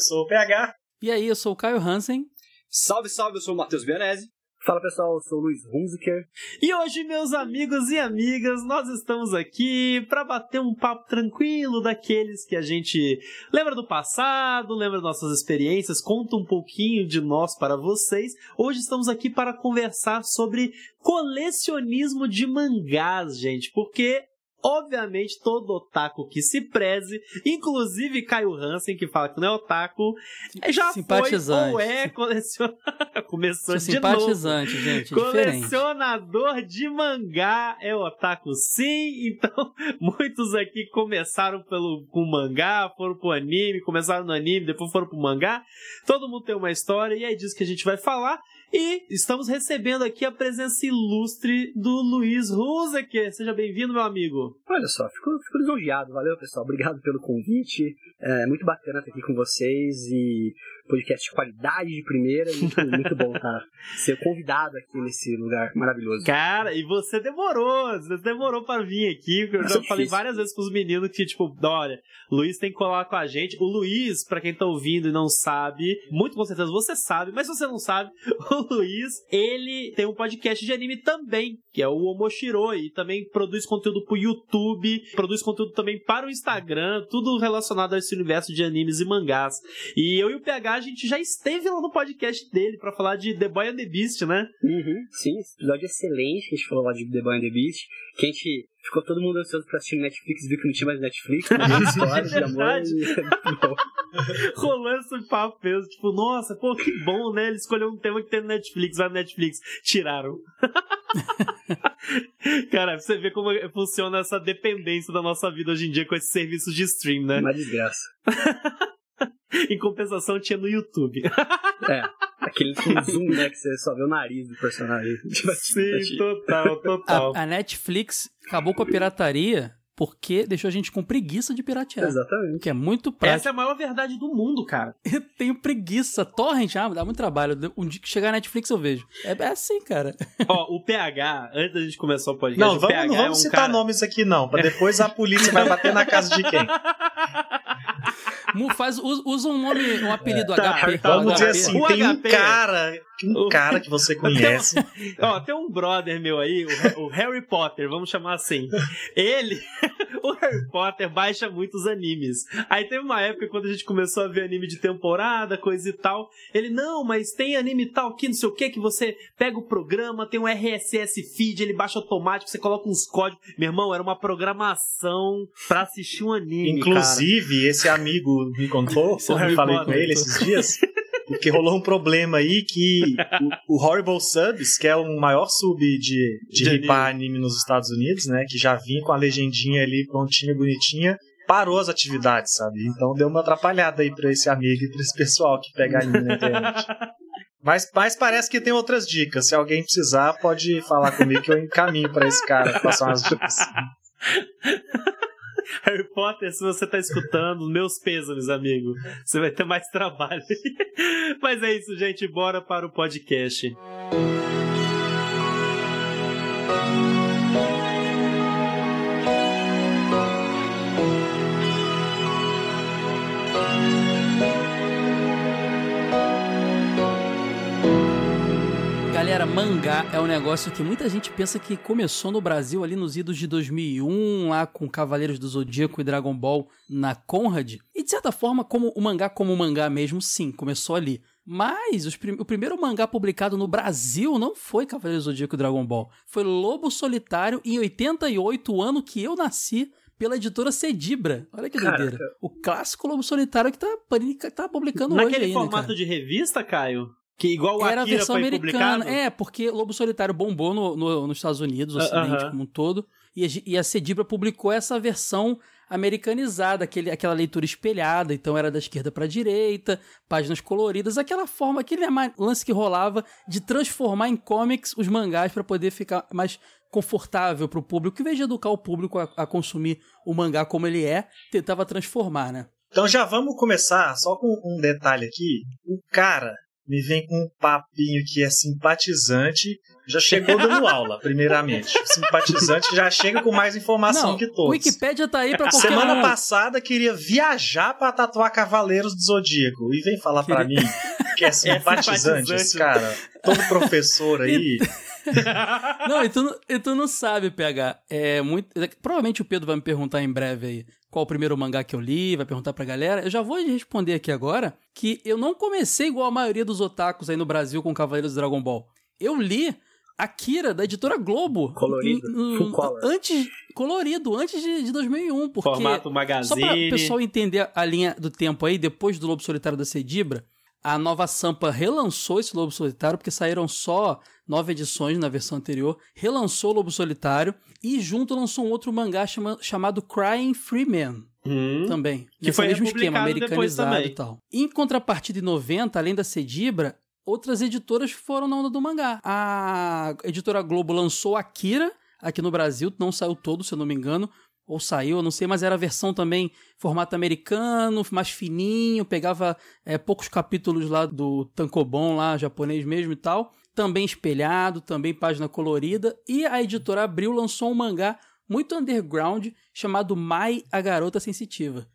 eu sou o PH. E aí, eu sou o Caio Hansen. Salve, salve, eu sou o Matheus Bianese. Fala pessoal, eu sou o Luiz Hunziker. E hoje, meus amigos e amigas, nós estamos aqui para bater um papo tranquilo daqueles que a gente lembra do passado, lembra nossas experiências, conta um pouquinho de nós para vocês. Hoje estamos aqui para conversar sobre colecionismo de mangás, gente, porque Obviamente, todo otaku que se preze, inclusive Caio Hansen, que fala que não é otaku, já foi ou é colecionador. Começou de simpatizante, novo. gente. Colecionador diferente. de mangá é otaku, sim. Então, muitos aqui começaram pelo, com mangá, foram pro anime, começaram no anime, depois foram pro mangá. Todo mundo tem uma história e é disso que a gente vai falar. E estamos recebendo aqui a presença ilustre do Luiz Ruzeker. Seja bem-vindo, meu amigo. Olha só, fico, fico lisonjeado. Valeu, pessoal. Obrigado pelo convite. É muito bacana estar aqui com vocês e podcast de qualidade de primeira. Muito, muito bom tá, ser convidado aqui nesse lugar maravilhoso. Cara, e você demorou. Você demorou para vir aqui. Eu já falei várias vezes pros meninos que, tipo, olha, Luiz tem que colar com a gente. O Luiz, para quem tá ouvindo e não sabe, muito com certeza você sabe, mas se você não sabe, o Luiz, ele tem um podcast de anime também, que é o Omoshiro, e também produz conteúdo pro YouTube, produz conteúdo também para o Instagram, tudo relacionado a esse universo de animes e mangás. E eu e o PH, a gente já esteve lá no podcast dele para falar de The Boy and the Beast, né? Uhum, sim, episódio é excelente que a gente falou lá de The Boy and the Beast, que a gente ficou todo mundo ansioso pra assistir Netflix, viu que não tinha mais Netflix, né? histórias de amor e... Rolando esse papo mesmo, tipo, nossa, pô, que bom, né? Ele escolheu um tema que tem no Netflix, vai no Netflix. Tiraram. Cara, você vê como funciona essa dependência da nossa vida hoje em dia com esses serviços de stream, né? Uma desgraça. em compensação, tinha no YouTube. é, aquele zoom, né, que você só vê o nariz do personagem. Sim, total, total. A, a Netflix acabou com a pirataria porque deixou a gente com preguiça de piratear. Exatamente. Que é muito prático. Essa é a maior verdade do mundo, cara. Eu tenho preguiça. Torrent, ah, dá muito trabalho. Um dia que chegar na Netflix eu vejo. É, é assim, cara. Ó, o PH, antes da gente começar o podcast, não, o vamos, PH não vamos é um citar cara... nomes aqui não, pra depois a polícia vai bater na casa de quem. Faz, usa um nome, um apelido tá, HP. Tá, vamos HP. dizer assim, o tem HP. um cara, um cara que você conhece. Tem, ó, tem um brother meu aí, o, o, Harry Potter, vamos chamar assim. Ele, o Harry Potter baixa muitos animes. Aí teve uma época quando a gente começou a ver anime de temporada, coisa e tal. Ele, não, mas tem anime tal aqui, não sei o que, que você pega o programa, tem um RSS feed, ele baixa automático, você coloca uns códigos. Meu irmão, era uma programação pra assistir um anime. Inclusive, cara. esse amigo me contou, eu falei Potter, com ele esses dias, porque rolou um problema aí que o, o Horrible Subs, que é o maior sub de, de, de ripar anime. anime nos Estados Unidos, né, que já vinha com a legendinha ali prontinha, bonitinha, parou as atividades, sabe? Então deu uma atrapalhada aí pra esse amigo e pra esse pessoal que pega anime na internet. Mas, mas parece que tem outras dicas. Se alguém precisar, pode falar comigo que eu encaminho pra esse cara passar umas dicas. Harry Potter, se você tá escutando, meus pêsames, amigo. Você vai ter mais trabalho. Mas é isso, gente. Bora para o podcast. Galera, mangá é um negócio que muita gente pensa que começou no Brasil ali nos idos de 2001, lá com Cavaleiros do Zodíaco e Dragon Ball na Conrad. E de certa forma, como o mangá como mangá mesmo, sim, começou ali. Mas prim o primeiro mangá publicado no Brasil não foi Cavaleiros do Zodíaco e Dragon Ball. Foi Lobo Solitário em 88, o ano que eu nasci pela editora Cedibra. Olha que doideira. O clássico Lobo Solitário que tá, tá publicando Naquele hoje aí, formato né, de revista, Caio? Que igual o Era a versão foi americana. publicado? É, porque Lobo Solitário bombou no, no, nos Estados Unidos, no Ocidente uh -huh. como um todo. E a, e a Cedibra publicou essa versão americanizada, aquele, aquela leitura espelhada, então era da esquerda para a direita, páginas coloridas, aquela forma, aquele lance que rolava de transformar em comics os mangás para poder ficar mais confortável para o público, em vez de educar o público a, a consumir o mangá como ele é, tentava transformar, né? Então já vamos começar só com um detalhe aqui. O cara me vem com um papinho que é simpatizante, já chegou dando aula, primeiramente. O simpatizante já chega com mais informação Não, que todos. O Wikipedia tá aí pra qualquer Semana um. passada queria viajar pra tatuar Cavaleiros do Zodíaco e vem falar pra mim que é simpatizante, simpatizante. esse cara. Todo professor aí. Não, e tu, não- e tu não sabe, PH. É muito. Provavelmente o Pedro vai me perguntar em breve aí qual o primeiro mangá que eu li, vai perguntar pra galera. Eu já vou responder aqui agora que eu não comecei igual a maioria dos otakus aí no Brasil com Cavaleiros do Dragon Ball. Eu li Akira, da editora Globo. Colorido, color. Antes, colorido, antes de, de 2001, porque... Formato Só magazine. pra o pessoal entender a linha do tempo aí, depois do Lobo Solitário da Cedibra, a nova Sampa relançou esse Lobo Solitário, porque saíram só nove edições na versão anterior, relançou o Lobo Solitário e junto lançou um outro mangá chama- chamado Crying Free Man Hum. também. Que Nesse foi mesmo esquema, americanizado e tal. Em contrapartida, em 90, além da Cedibra, outras editoras foram na onda do mangá. A editora Globo lançou Akira aqui no Brasil, não saiu todo, se eu não me engano. Ou saiu, eu não sei, mas era a versão também formato americano, mais fininho, pegava é, poucos capítulos lá do Tankobon, lá, japonês mesmo e tal. Também espelhado, também página colorida. E a editora Abril lançou um mangá muito underground chamado Mai, a Garota Sensitiva.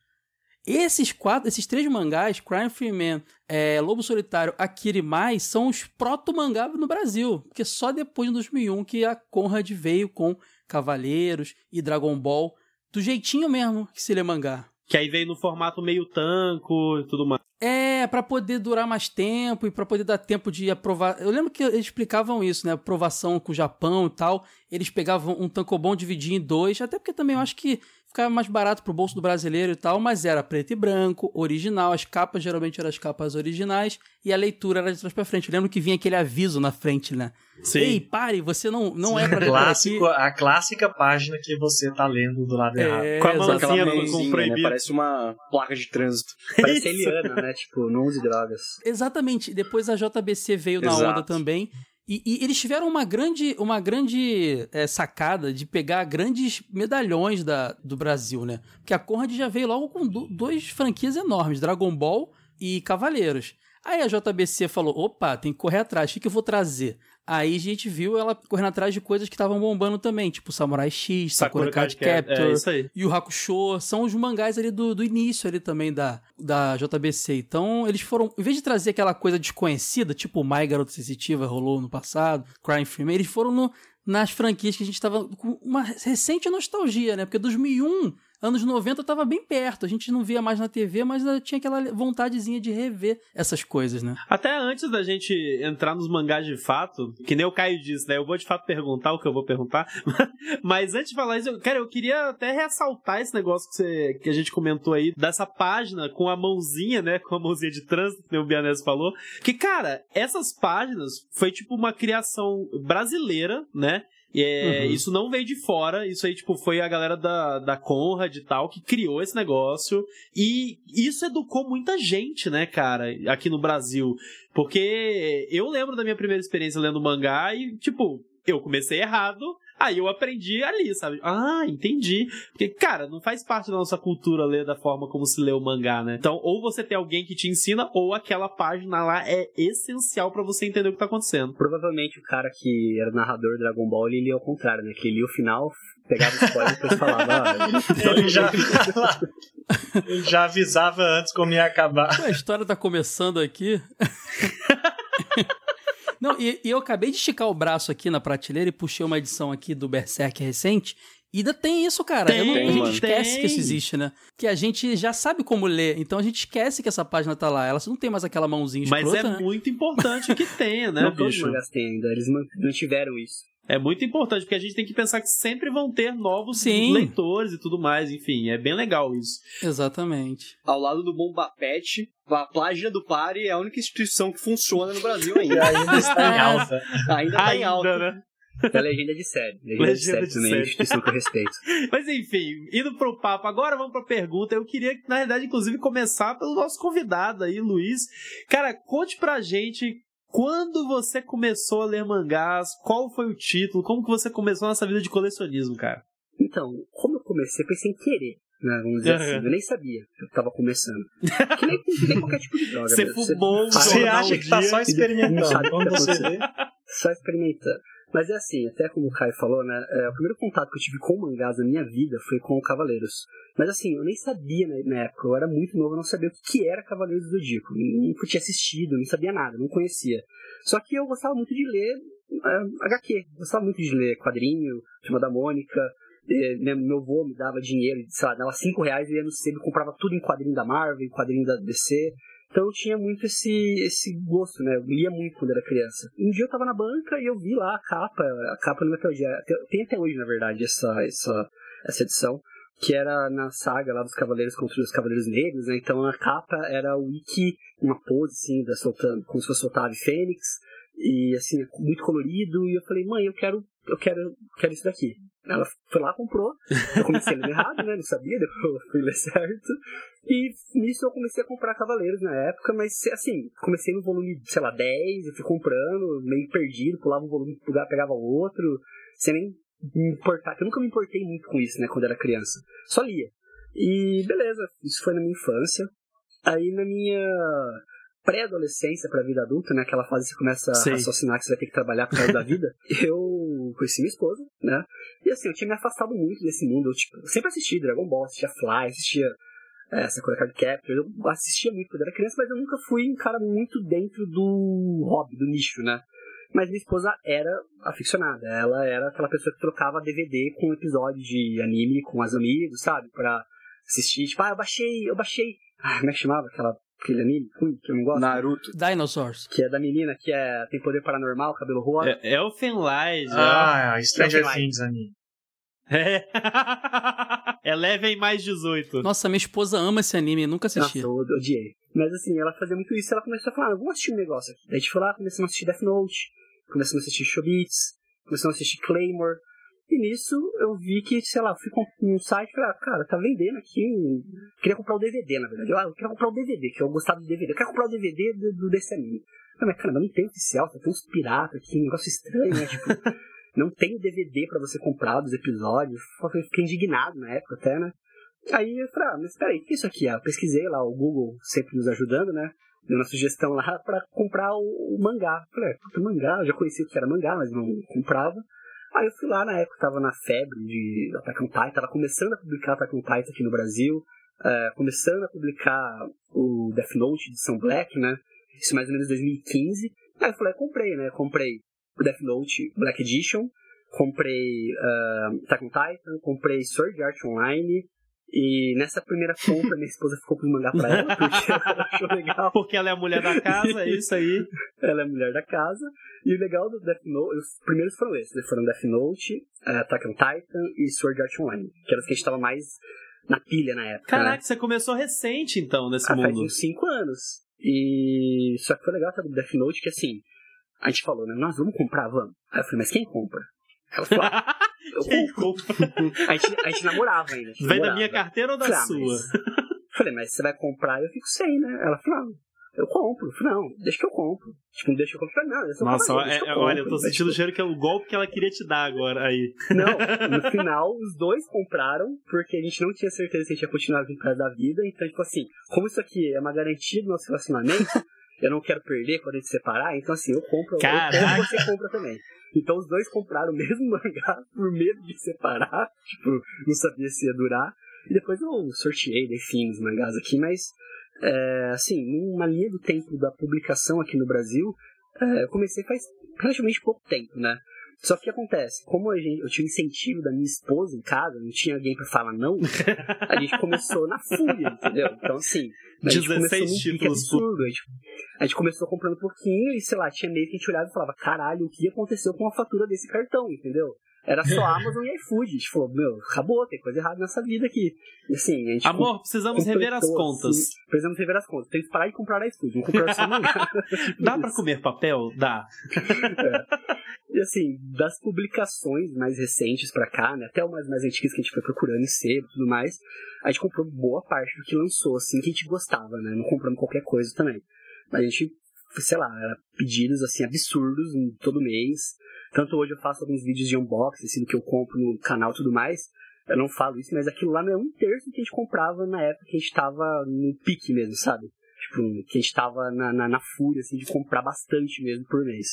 Esses quatro, esses três mangás, Crime Free Man, é, Lobo Solitário, Akira e Mai, são os proto-mangá no Brasil. Porque só depois de 2001 que a Conrad veio com Cavaleiros e Dragon Ball, do jeitinho mesmo que se lê mangá. Que aí veio no formato meio tanco e tudo mais. É, pra poder durar mais tempo e pra poder dar tempo de aprovar. Eu lembro que eles explicavam isso, né? Aprovação com o Japão e tal. Eles pegavam um tankobon, dividiam em dois, até porque também eu acho que ficava mais barato pro bolso do brasileiro e tal, mas era preto e branco, original, as capas geralmente eram as capas originais e a leitura era de trás pra frente. Eu lembro que vinha aquele aviso na frente, né? Sim. Ei, pare, você não, não é pra ler Clássico, aqui. a clássica página que você tá lendo do lado errado. É, Com a exatamente. mãozinha mãozinha, né? proibido. Parece uma placa de trânsito. Parece Eliana, né? Tipo, não use drogas. Exatamente. Depois a JBC veio na Exato. onda também. E, e eles tiveram uma grande, uma grande é, sacada de pegar grandes medalhões da, do Brasil, né? Porque a Conrad já veio logo com du- duas franquias enormes, Dragon Ball e Cavaleiros. Aí a JBC falou, opa, tem que correr atrás, o que, que eu vou trazer? Aí a gente viu ela correndo atrás de coisas que estavam bombando também, tipo Samurai X, Sakura, Card Captor, É isso aí. e o Hakusho são os mangás ali do, do início ali também da, da JBC. Então, eles foram, em vez de trazer aquela coisa desconhecida, tipo o My Garota Sensitiva rolou no passado, Crime Man, eles foram no, nas franquias que a gente tava com uma recente nostalgia, né? Porque 2001, anos 90 tava bem perto. A gente não via mais na TV, mas tinha aquela vontadezinha de rever essas coisas, né? Até antes da gente entrar nos mangás de fato, que nem o Caio disse, né? Eu vou de fato perguntar o que eu vou perguntar. Mas antes de falar isso, eu, cara, eu queria até ressaltar esse negócio que, você, que a gente comentou aí, dessa página com a mãozinha, né? Com a mãozinha de trânsito, que o Bianese falou. Que, cara, essas páginas foi tipo uma criação brasileira, né? É, Uhum. Isso não veio de fora, isso aí, tipo, foi a galera da, da Conrad e tal que criou esse negócio. E isso educou muita gente, né, cara, aqui no Brasil. Porque eu lembro da minha primeira experiência lendo mangá e, tipo, eu comecei errado, aí eu aprendi ali, sabe? Ah, entendi. Porque, cara, não faz parte da nossa cultura ler da forma como se lê o mangá, né? Então, ou você tem alguém que te ensina, ou aquela página lá é essencial pra você entender o que tá acontecendo. Provavelmente o cara que era narrador do Dragon Ball, ele lia ao contrário, né? Que ele lia o final, pegava o spoiler e depois falava, ah, Ele já, ele já avisava antes como ia acabar. A história tá começando aqui. Não, e, e eu acabei de esticar o braço aqui na prateleira e puxei uma edição aqui do Berserk recente. E ainda tem isso, cara. Tem, Eu não- a gente mano. esquece Tem. que isso existe, né? Que a gente já sabe como ler, então a gente esquece que essa página tá lá. Ela não tem mais aquela mãozinha Mas escrota, é né? muito importante que tenha, né, não todos os bicho? mangás têm ainda, eles man- mantiveram isso. É muito importante, porque a gente tem que pensar que sempre vão ter novos Sim. leitores e tudo mais, enfim, é bem legal isso. Exatamente. Ao lado do Bomba Pet, a página do Pare é a única instituição que funciona no Brasil ainda. ainda está em alta. ainda tá em alta. né? É legenda de série. Legenda, de Legenda série de também, série. é instituição que eu respeito. Mas enfim, indo pro papo, agora vamos pra pergunta. Eu queria, na verdade, inclusive, começar pelo nosso convidado aí, Luiz. Cara, conte pra gente quando você começou a ler mangás, qual foi o título, como que você começou nessa vida de colecionismo, cara? Então, como eu comecei, foi sem querer. né? Vamos dizer assim. Eu nem sabia que eu tava começando. Que nem, que nem qualquer tipo de droga. Você né? fumou um Você jornal acha que tá dia. só experimentando. Sabe o que Quando tá você só experimentando. Mas é assim, até como o Caio falou, né? é, o primeiro contato que eu tive com mangás na minha vida foi com o Cavaleiros. Mas assim, eu nem sabia na época, eu era muito novo, eu não sabia o que era Cavaleiros do Zodíaco. Nunca tinha assistido, não sabia nada, não conhecia. Só que eu gostava muito de ler é, HQ, gostava muito de ler quadrinho, Turma da Mônica. é, meu avô me dava dinheiro, sei lá, dava 5 reais e ia no e comprava tudo em quadrinho da Marvel, em quadrinho da DC. Então eu tinha muito esse, esse gosto, né? Eu lia muito quando era criança. Um dia eu tava na banca e eu vi lá a capa, a capa no Metal Gear. Tem- até hoje, na verdade, essa, essa, essa edição. Que era na saga lá dos Cavaleiros contra os Cavaleiros Negros, né? Então a capa era o Wiki, uma pose assim, da soltando, como se fosse a ave Fênix. E assim, muito colorido. E eu falei, mãe, eu quero, eu quero, quero isso daqui. Ela foi lá, comprou. Eu comecei lendo errado, né? Não sabia, depois eu fui ler certo. E nisso eu comecei a comprar Cavaleiros na época, mas assim, comecei no volume, sei lá, 10, eu fui comprando, meio perdido, pulava um volume, pegava pegava o outro, sem nem me importar, eu nunca me importei muito com isso, né, quando era criança. Só lia. E beleza, isso foi na minha infância. Aí na minha pré-adolescência pra vida adulta, né, aquela fase que você começa Sei. a raciocinar que você vai ter que trabalhar por causa da vida, eu conheci minha esposa, né, e assim, eu tinha me afastado muito desse mundo, eu, tipo, eu sempre assisti Dragon Ball, assistia Fly, assistia é, Sakura Card Captor, eu assistia muito quando era criança, mas eu nunca fui um cara muito dentro do hobby, do nicho, né. Mas minha esposa era aficionada, ela era aquela pessoa que trocava DVD com episódio de anime com os amigos, sabe, pra assistir, tipo, ah, eu baixei, eu baixei, ah, como é que chamava aquela, aquele anime ruim que eu não gosto? Naruto. Dinosaurs. Que é da menina que é, tem poder paranormal, cabelo rosa. É, Elfenlight, ó. Ah, Stranger Não, Things anime. É. Eleven mais 18. Nossa, minha esposa ama esse anime, nunca assisti. Nossa, eu odiei. Mas assim, ela fazia muito isso, ela começou a falar, ah, vamos assistir um negócio aqui. Daí a gente foi lá, começamos a assistir Death Note, começamos a assistir Shobits, começamos a assistir Claymore. E nisso eu vi que, sei lá, fui num site e falei, ah, cara, tá vendendo aqui. um- Queria comprar o DVD, na verdade. Eu, ah, eu queria comprar o DVD, que eu gostava do DVD. Eu quero comprar o DVD do, do- desse anime. Falei, mas cara, mas não tem oficial, tem uns piratas aqui, um negócio estranho, né? Tipo, não tem DVD pra você comprar dos episódios. Eu fiquei indignado na época até, né? Aí eu falei, ah, mas peraí, o que é isso aqui? Ah, eu pesquisei lá, o Google sempre nos ajudando, né? Deu uma sugestão lá pra comprar o, o mangá. Eu Falei, ah, puta, mangá, eu já conhecia o que era mangá, mas não comprava. Aí eu fui lá, na época tava na febre de Attack on Titan, tava começando a publicar Attack on Titan aqui no Brasil, eh, começando a publicar o Death Note de São Black, né? Isso mais ou menos em 2015. Aí eu falei, comprei, né? Comprei o Death Note Black Edition, comprei uh, Attack on Titan, comprei Sword Art Online, e nessa primeira compra minha esposa ficou com o mangá pra ela, porque ela achou legal. Porque ela é a mulher da casa, é isso aí. Ela é a mulher da casa. E o legal do Death Note, os primeiros foram esses, né? foram Death Note, eh, Attack on Titan e Sword Art Online, que eram os que a gente tava mais na pilha na época. né? Caraca, você começou recente então nesse Ah, faz mundo. uns 5 anos. E só que foi legal do Death Note que assim, a gente falou, né? Nós vamos comprar, vamos. Aí eu falei, mas quem compra? Ela falou, ah, eu Quem compro. A gente, a gente namorava ainda. gente Vem da namorava. minha carteira ou da Falei, ah, sua? mas- Falei, mas você vai comprar eu fico sem, né? Ela falou, não, eu compro. Eu falei, não, deixa que eu compro. Tipo, não deixa que eu compro. Não, eu Nossa, é- eu olha, eu compro. tô sentindo o cheiro que é o golpe que ela queria te dar agora aí. Não, no final, os dois compraram, porque a gente não tinha certeza se a gente ia continuar causa da vida. Então, tipo assim, como isso aqui é uma garantia do nosso relacionamento, eu não quero perder quando a gente separar, então assim, eu compro, eu Caraca. compro, você compra também. Então os dois compraram o mesmo mangá por medo de separar, tipo, não sabia se ia durar. E depois eu sorteei, dei fim nos mangás aqui, mas, é, assim, numa linha do tempo da publicação aqui no Brasil, é, eu comecei faz relativamente pouco tempo, né? Só que o que acontece? Como a gente, eu tinha incentivo da minha esposa em casa, não tinha alguém pra falar não, a gente começou na fúria, entendeu? Então, assim, a gente 16 começou num pique títulos absurdo. A gente, a gente começou comprando pouquinho e, sei lá, tinha meio que a gente olhava e falava, caralho, o que aconteceu com a fatura desse cartão, entendeu? Era só Amazon e iFood. A gente falou, meu, acabou, tem coisa errada nessa vida aqui. E assim, a gente Amor, precisamos rever as completou, contas. assim, precisamos rever as contas. Tem que parar de comprar iFood, vamos comprar só. Tipo Dá pra comer papel? Dá. E assim, das publicações mais recentes pra cá, né, até umas mais antigas que a gente foi procurando em sebo e tudo mais, a gente comprou boa parte do que lançou, assim, que a gente gostava, né, não comprando qualquer coisa também. Mas a gente, sei lá, pedidos, assim, absurdos todo mês. Tanto hoje eu faço alguns vídeos de unboxing, assim, do que eu compro no canal e tudo mais. eu não falo isso, mas aquilo lá não é um terço que a gente comprava na época que a gente tava no pique mesmo, sabe? Tipo, que a gente tava na, na, na fúria, assim, de comprar bastante mesmo por mês.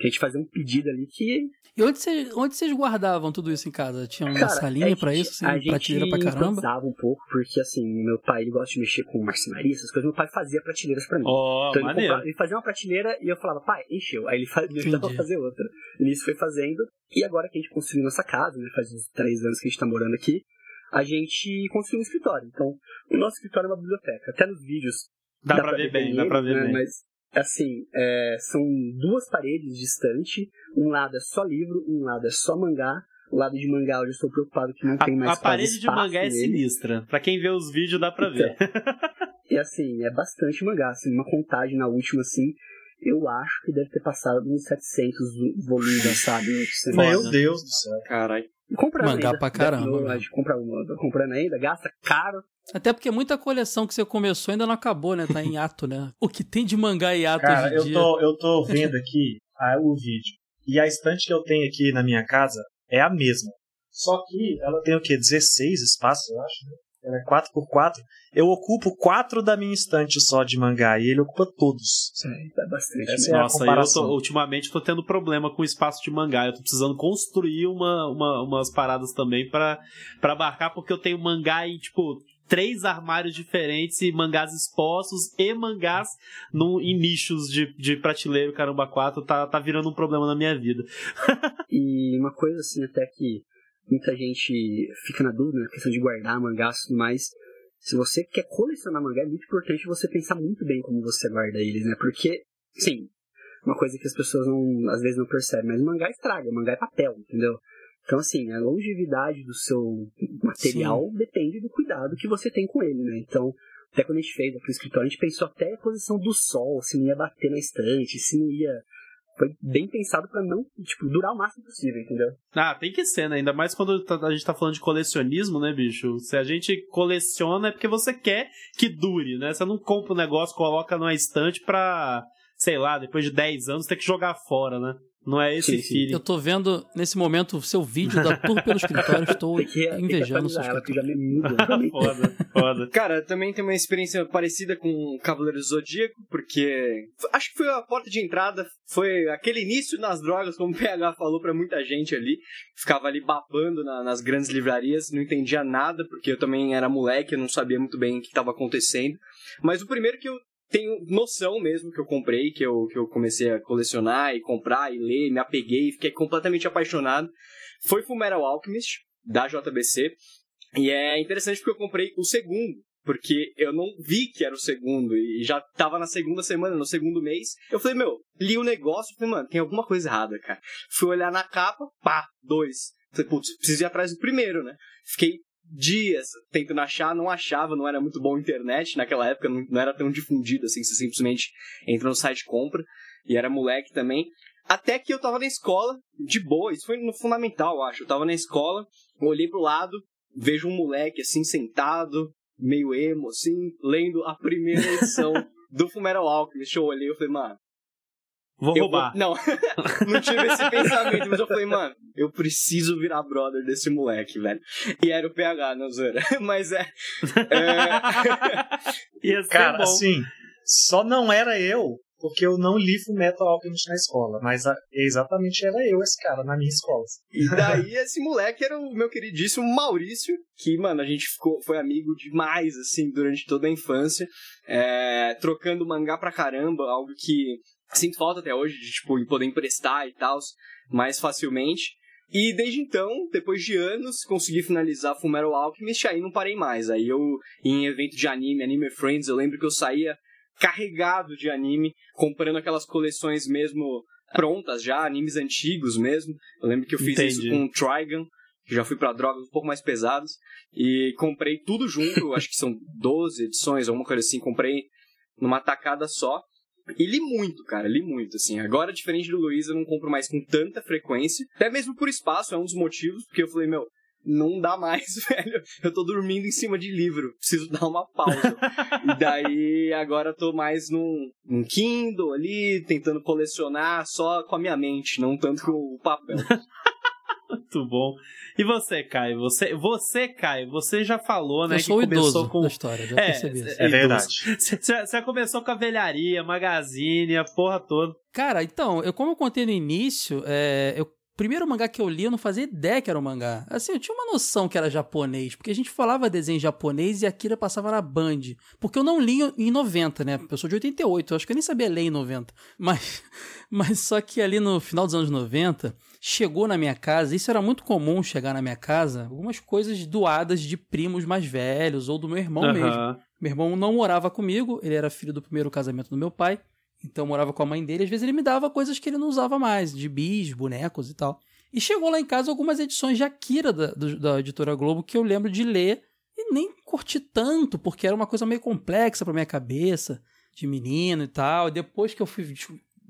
Que a gente fazia um pedido ali que. E onde, cê, onde vocês guardavam tudo isso em casa? Tinha uma Cara, salinha para isso? Assim, a gente prateleira pra caramba? usava um pouco, porque assim, meu pai ele gosta de mexer com marcenaria, essas coisas. Meu pai fazia prateleiras pra mim. Oh, então ele, comprava, ele, fazia uma prateleira e eu falava, pai, encheu. Aí ele fazia, me ajudava a fazer outra. E nisso foi fazendo. E agora que a gente construiu nossa casa, né? Faz uns três anos que a gente tá morando aqui, a gente construiu um escritório. Então, o nosso escritório é uma biblioteca. Até nos vídeos. Dá, dá pra, ver bem, bem, dá pra ver né? bem. Mas assim, é, são duas paredes distantes. Um lado é só livro, um lado é só mangá. O lado de mangá eu já estou preocupado que não tem mais A parede de mangá é sinistra. Pra quem vê os vídeos dá pra então, ver. e assim, é bastante mangá. Assim, uma contagem na última, assim, eu acho que deve ter passado uns 700 volumes, sabe? Meu Deus do céu. Caralho. Comprando Mangá ainda. pra caramba. Compra, comprando ainda, gasta caro. Até porque muita coleção que você começou ainda não acabou, né? Tá em ato, né? O que tem de mangá em ato Cara, hoje em eu dia? Tô, eu tô vendo aqui ah, o vídeo. E a estante que eu tenho aqui na minha casa é a mesma. Só que ela tem o quê? 16 espaços, eu acho, né? Ela é 4x4. Eu ocupo 4 da minha estante só de mangá e ele ocupa todos. Sim, é bastante. Essa Nossa, é eu tô, ultimamente tô tendo problema com o espaço de mangá. Eu tô precisando construir uma, uma, umas paradas também para abarcar, porque eu tenho mangá em, tipo, três armários diferentes e mangás expostos e mangás no, em nichos de, de prateleiro, caramba, 4, tá, tá virando um problema na minha vida. e uma coisa assim, até que muita gente fica na dúvida, na questão de guardar mangás e tudo mais. Se você quer colecionar mangá, é muito importante você pensar muito bem como você guarda eles, né? Porque, sim, uma coisa que as pessoas não, às vezes não percebem, mas mangá estraga, mangá é papel, entendeu? Então, assim, a longevidade do seu material sim. depende do cuidado que você tem com ele, né? Então, até quando a gente fez aqui no escritório, a gente pensou até a posição do sol, se não ia bater na estante, se não ia foi bem pensado para não, tipo, durar o máximo possível, entendeu? Ah, tem que ser, né? Ainda mais quando tá, a gente tá falando de colecionismo, né, bicho? Se a gente coleciona é porque você quer que dure, né? Você não compra um negócio, coloca numa estante pra, sei lá, depois de 10 anos ter que jogar fora, né? Não é esse sim, sim. feeling. Eu tô vendo nesse momento o seu vídeo da tour pelo escritório, estou que, invejando o seu foda, foda. Cara, também tem uma experiência parecida com Cavaleiro Zodíaco, porque acho que foi a porta de entrada, foi aquele início nas drogas, como o PH falou pra muita gente ali. Ficava ali babando na, nas grandes livrarias, não entendia nada, porque eu também era moleque, eu não sabia muito bem o que estava acontecendo. Mas o primeiro que eu tenho noção mesmo que eu comprei, que eu, que eu comecei a colecionar e comprar e ler, me apeguei, fiquei completamente apaixonado. Foi Fullmetal Alchemist, da JBC. E é interessante porque eu comprei o segundo, porque eu não vi que era o segundo e já tava na segunda semana, no segundo mês. Eu falei, meu, li o negócio, falei, mano, tem alguma coisa errada, cara. Fui olhar na capa, pá, dois. Falei, putz, preciso ir atrás do primeiro, né? Fiquei dias tentando achar, não achava, não era muito bom a internet naquela época, não, não era tão difundido assim, você simplesmente entra no site e compra, e era moleque também. Até que eu tava na escola, de boa, isso foi no fundamental, eu acho. Eu tava na escola, olhei pro lado, vejo um moleque assim, sentado, meio emo, assim, lendo a primeira edição do Fumeral Alchemist. Eu olhei e falei, mano, Vou eu roubar. Vou... Não, não tive esse pensamento, mas eu falei, mano, eu preciso virar brother desse moleque, velho. E era o PH, não zoeira. Mas é. é... Cara, assim, só não era eu, porque eu não li Metal Alchemist na escola, mas a, exatamente era eu esse cara na minha escola. E daí esse moleque era o meu queridíssimo Maurício, que, mano, a gente ficou, foi amigo demais, assim, durante toda a infância, é, trocando mangá pra caramba, algo que Sinto falta até hoje de, tipo, poder emprestar e tal, mais facilmente. E desde então, depois de anos, consegui finalizar Fullmetal Alchemist, aí não parei mais. Aí eu, em evento de anime, Anime Friends, eu lembro que eu saía carregado de anime, comprando aquelas coleções mesmo prontas já, animes antigos mesmo. Eu lembro que eu fiz Entendi. isso com Trigun, que já fui para drogas um pouco mais pesadas, e comprei tudo junto, acho que são 12 edições, alguma coisa assim, comprei numa tacada só. E li muito, cara, li muito, assim. Agora, diferente do Luiz, eu não compro mais com tanta frequência. Até mesmo por espaço, é um dos motivos, porque eu falei, meu, não dá mais, velho. Eu tô dormindo em cima de livro, preciso dar uma pausa. e daí, agora tô mais num, num Kindle ali, tentando colecionar só com a minha mente, não tanto com o papel. Muito bom. E você, Caio? Você, você, Caio, você já falou, né? Eu sou que começou com da história, já É, percebi isso. É verdade. Você, você começou com a velharia, magazine, a porra toda. Cara, então, eu, como eu contei no início, é, eu, primeiro mangá que eu li, eu não fazia ideia que era um mangá. Assim, eu tinha uma noção que era japonês, porque a gente falava desenho japonês e Akira passava na Band. Porque eu não li em 90, né? Eu sou de 88, eu acho que eu nem sabia ler em 90. Mas, mas só que ali no final dos anos 90, chegou na minha casa, isso era muito comum chegar na minha casa, algumas coisas doadas de primos mais velhos ou do meu irmão mesmo. Aham. Meu irmão não morava comigo, ele era filho do primeiro casamento do meu pai, então morava com a mãe dele. Às vezes ele me dava coisas que ele não usava mais, de bis, bonecos e tal. E chegou lá em casa algumas edições de Akira da, do- da editora Globo que eu lembro de ler e nem curti tanto, porque era uma coisa meio complexa pra minha cabeça, de menino e tal. E depois que eu fui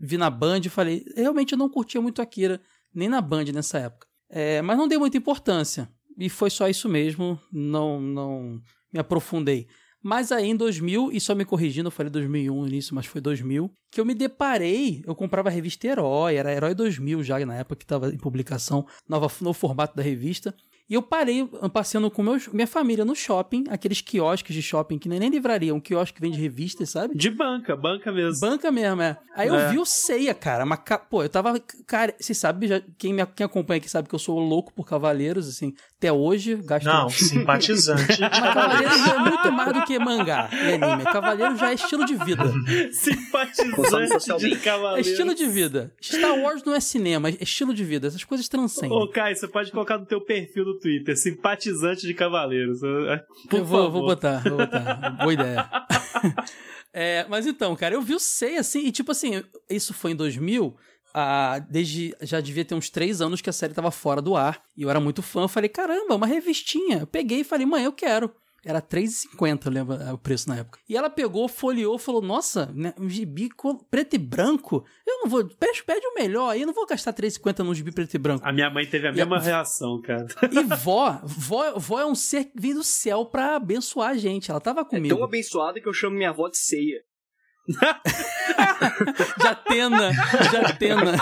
vi na Band, eu falei, realmente eu não curtia muito Akira, nem na Band nessa época. É, mas não dei muita importância. E foi só isso mesmo, não, não me aprofundei. Mas aí em 2000, e só me corrigindo, eu falei 2001 no início, mas foi 2000, que eu me deparei, eu comprava a revista Herói, era Herói 2000 já na época que estava em publicação, nova, no formato da revista. E eu parei passeando com meus, minha família no shopping, aqueles quiosques de shopping que nem, nem livraria, um quiosque que vende revistas, sabe? De banca, banca mesmo. Banca mesmo, é. Aí eu É. vi o Ceia, cara. Mas, pô, eu tava. Cara, você sabe, já, quem, me, quem acompanha aqui sabe que eu sou louco por Cavaleiros, assim. Até hoje, gasto. Não, simpatizante. Mas Cavaleiros é muito mais do que mangá e anime. Cavaleiros já é estilo de vida. Simpatizante de. É cavaleiro. estilo de vida. Star Wars não é cinema, é estilo de vida. Essas coisas transcendem. Ô, Caio, você pode colocar no teu perfil do Twitter, simpatizante de cavaleiros. Por eu vou, favor. vou botar, vou botar. Boa ideia. É, mas então, cara, eu vi o Sei assim, e tipo assim, isso foi em 2000. ah, desde já devia ter uns três anos que a série tava fora do ar. E eu era muito fã. Eu falei, caramba, uma revistinha. Eu peguei e falei, mãe, eu quero. Era R$3,50, eu lembro o preço na época. E ela pegou, folheou, falou: Nossa, né, um gibi preto e branco. Eu não vou. Pede, pede o melhor aí, eu não vou gastar R$3,50 num gibi preto e branco. A minha mãe teve a E mesma a- reação, cara. E vó, vó, vó é um ser que vem do céu pra abençoar a gente. Ela tava É comigo. tão abençoada que eu chamo minha avó de ceia. De Atena, de Atena.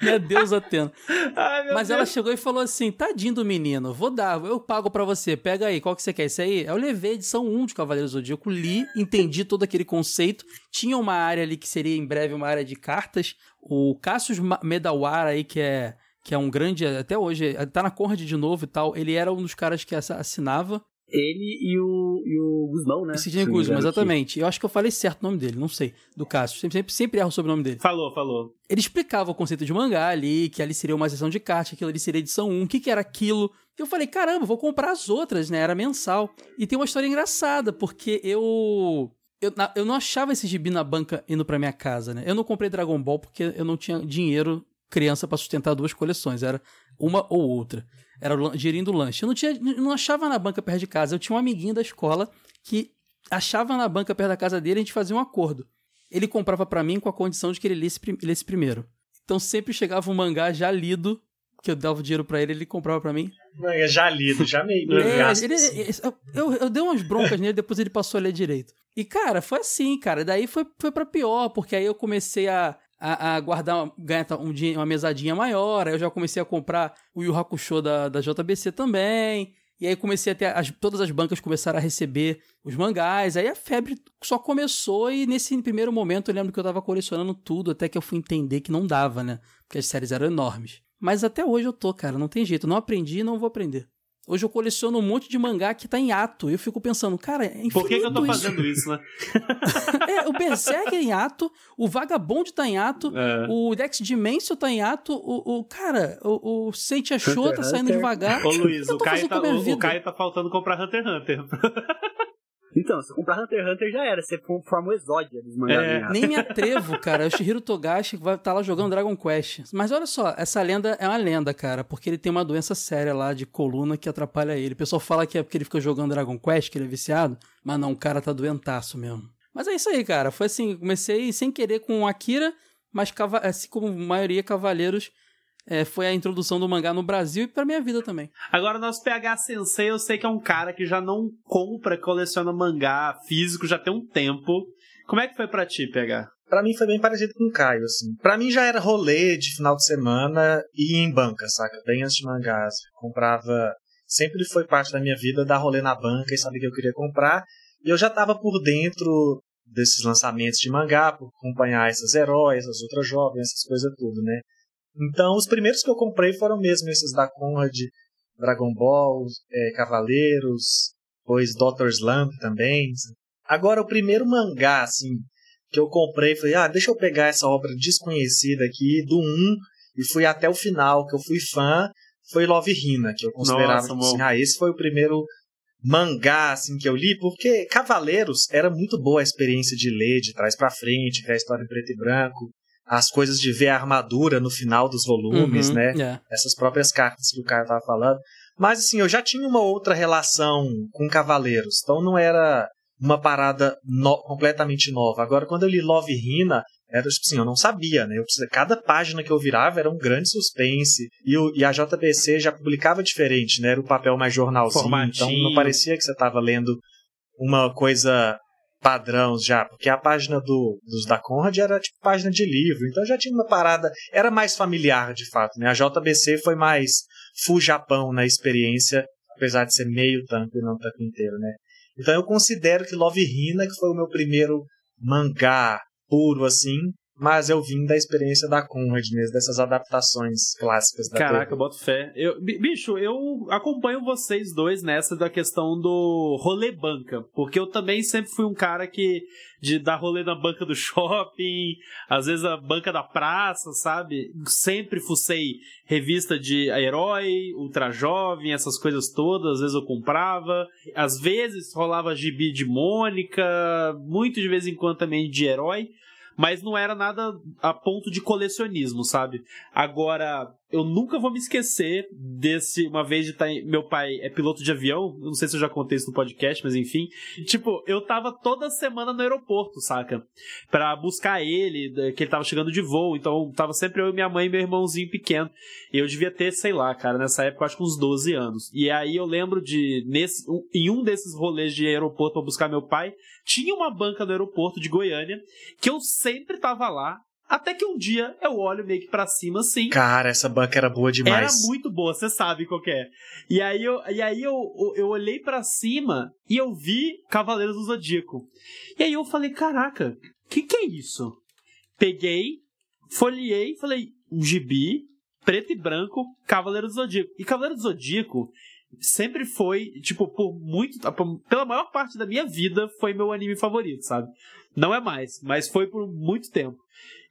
Minha Deus, Atena. Ai, meu Mas Deus. ela chegou e falou assim: tadinho do menino, vou dar, eu pago pra você, pega aí, qual que você quer? Isso aí? Eu levei a edição 1 de Cavaleiros do Zodíaco, li, entendi todo aquele conceito. Tinha uma área ali que seria em breve uma área de cartas. O Cassius Medawara aí, que é, que é um grande, até hoje, tá na Conrad de novo e tal, ele era um dos caras que assinava. Ele e o, e o Guzmão, né? Sidney que- exatamente. Eu acho que eu falei certo o nome dele, não sei, do Cassius. Sempre, sempre, sempre erro sobre o nome dele. Falou, falou. ele explicava o conceito de mangá ali, que ali seria uma sessão de cartas, que aquilo ali seria edição 1, o que, que era aquilo. Eu falei, caramba, vou comprar as outras, né? Era mensal. E tem uma história engraçada, porque eu. Eu, eu não achava esse gibi na banca indo pra minha casa, né? Eu não comprei Dragon Ball porque eu não tinha dinheiro criança pra sustentar duas coleções. Era uma ou outra. Era o lan- dinheirinho do lanche. Eu não, tinha, não achava na banca perto de casa. Eu tinha um amiguinho da escola que achava na banca perto da casa dele e a gente fazia um acordo. Ele comprava pra mim com a condição de que ele lesse, lesse primeiro. Então sempre chegava um mangá já lido, que eu dava o dinheiro pra ele, ele comprava pra mim. Manga já lido, já meio, É, ele- eu, eu, eu dei umas broncas nele, depois ele passou a ler direito. E, cara, foi assim, cara. Daí foi, foi pra pior, porque aí eu comecei a, a, a guardar, ganhar um, dinhe- uma mesadinha maior, aí eu já comecei a comprar o Yu Hakusho da, da JBC também. E aí comecei a ter. As, todas as bancas começaram a receber os mangás. Aí a febre só começou e nesse primeiro momento eu lembro que eu tava colecionando tudo, até que eu fui entender que não dava, né? Porque as séries eram enormes. Mas até hoje eu tô, cara, não tem jeito. Não aprendi e não vou aprender. Hoje eu coleciono um monte de mangá que tá em ato. E eu fico pensando, cara, é Por que, que eu tô isso. fazendo isso, né? É, o Berserk é em ato, o Vagabond tá em ato, É. o Dex Dimension tá em ato, o, o cara, o, o Seiichi Show tá saindo Hunter. devagar. Ô Luiz, o Caio, tá, o, o? Caio tá faltando comprar Hunter x Hunter. Então, se eu comprar Hunter x Hunter já era. Você forma o exódia dos mangás. É. Nem me atrevo, cara. O Shihiro Togashi vai estar lá jogando Dragon Quest. Mas olha só, essa lenda é uma lenda, cara, porque ele tem uma doença séria lá de coluna que atrapalha ele. O pessoal fala que é porque ele fica jogando Dragon Quest, que ele é viciado, mas não, o cara tá doentaço mesmo. Mas é isso aí, cara. Foi assim, comecei sem querer com o Akira, mas cava- assim como a maioria cavaleiros, é, foi a introdução do mangá no Brasil e pra minha vida também. Agora, nosso PH Sensei, eu sei que é um cara que já não compra, coleciona mangá físico já tem um tempo. Como é que foi pra ti, PH? Para mim foi bem parecido com o Caio, assim. Para mim já era rolê de final de semana e em banca, saca? Bem antes de mangás. Comprava. Sempre foi parte da minha vida dar rolê na banca e saber que eu queria comprar. E eu já tava por dentro desses lançamentos de mangá, por acompanhar essas heróis, as outras jovens, essas coisas tudo, né? Então, os primeiros que eu comprei foram mesmo esses da Conrad, Dragon Ball, é, Cavaleiros, depois Dr. Slump também. Agora, o primeiro mangá, assim, que eu comprei, falei, ah, deixa eu pegar essa obra desconhecida aqui, do 1, e fui até o final, que eu fui fã, foi Love Hina, que eu considerava, Nossa, assim, ah, esse foi o primeiro mangá, assim, que eu li, porque Cavaleiros era muito boa a experiência de ler de trás para frente, ver a história em preto e branco, as coisas de ver a armadura no final dos volumes, uhum, né? Yeah. Essas próprias cartas que o cara tava falando. Mas assim, eu já tinha uma outra relação com Cavaleiros, então não era uma parada no completamente nova. Agora, quando eu li Love Hina, era tipo assim, eu não sabia, né? Eu precisava, cada página que eu virava era um grande suspense. E, o, e a JBC já publicava diferente, né? Era o papel mais jornalzinho. Formatinho. Então não parecia que você estava lendo uma coisa padrão já, porque a página do, dos da Conrad era tipo página de livro, então já tinha uma parada, era mais familiar de fato, né? A JBC foi mais full Japão na experiência, apesar de ser meio tanto e não tanto inteiro, né? Então eu considero que Love Hina, que foi o meu primeiro mangá puro assim, mas eu vim da experiência da Conrad mesmo, dessas adaptações clássicas da Caraca, TV. boto fé. Eu, bicho, eu acompanho vocês dois nessa da questão do rolê banca, porque eu também sempre fui um cara que de dar rolê na banca do shopping, às vezes a banca da praça, sabe? Sempre fucei revista de herói, ultra jovem, essas coisas todas, às vezes eu comprava, às vezes rolava gibi de Mônica, muito de vez em quando também de herói mas não era nada a ponto de colecionismo, sabe? Agora, eu nunca vou me esquecer desse, uma vez de estar. Tá meu pai é piloto de avião, não sei se eu já contei isso no podcast, mas enfim. Tipo, eu tava toda semana no aeroporto, saca? Pra buscar ele, que ele tava chegando de voo, então tava sempre eu, minha mãe e meu irmãozinho pequeno. E eu devia ter, sei lá, cara, nessa época, acho que uns 12 anos. E aí eu lembro de, nesse, em um desses rolês de aeroporto pra buscar meu pai, tinha uma banca no aeroporto de Goiânia, que eu sempre tava lá, até que um dia eu olho meio que pra cima assim. Cara, essa banca era boa demais. Era muito boa, você sabe qual é. E aí eu, e aí eu, eu olhei para cima e eu vi Cavaleiros do Zodíaco. E aí eu falei, caraca, que que é isso? Peguei, folheei, falei, um gibi, preto e branco, Cavaleiros do Zodíaco. E Cavaleiros do Zodíaco sempre foi, tipo, por muito. Pela maior parte da minha vida, foi meu anime favorito, sabe? Não é mais, mas foi por muito tempo.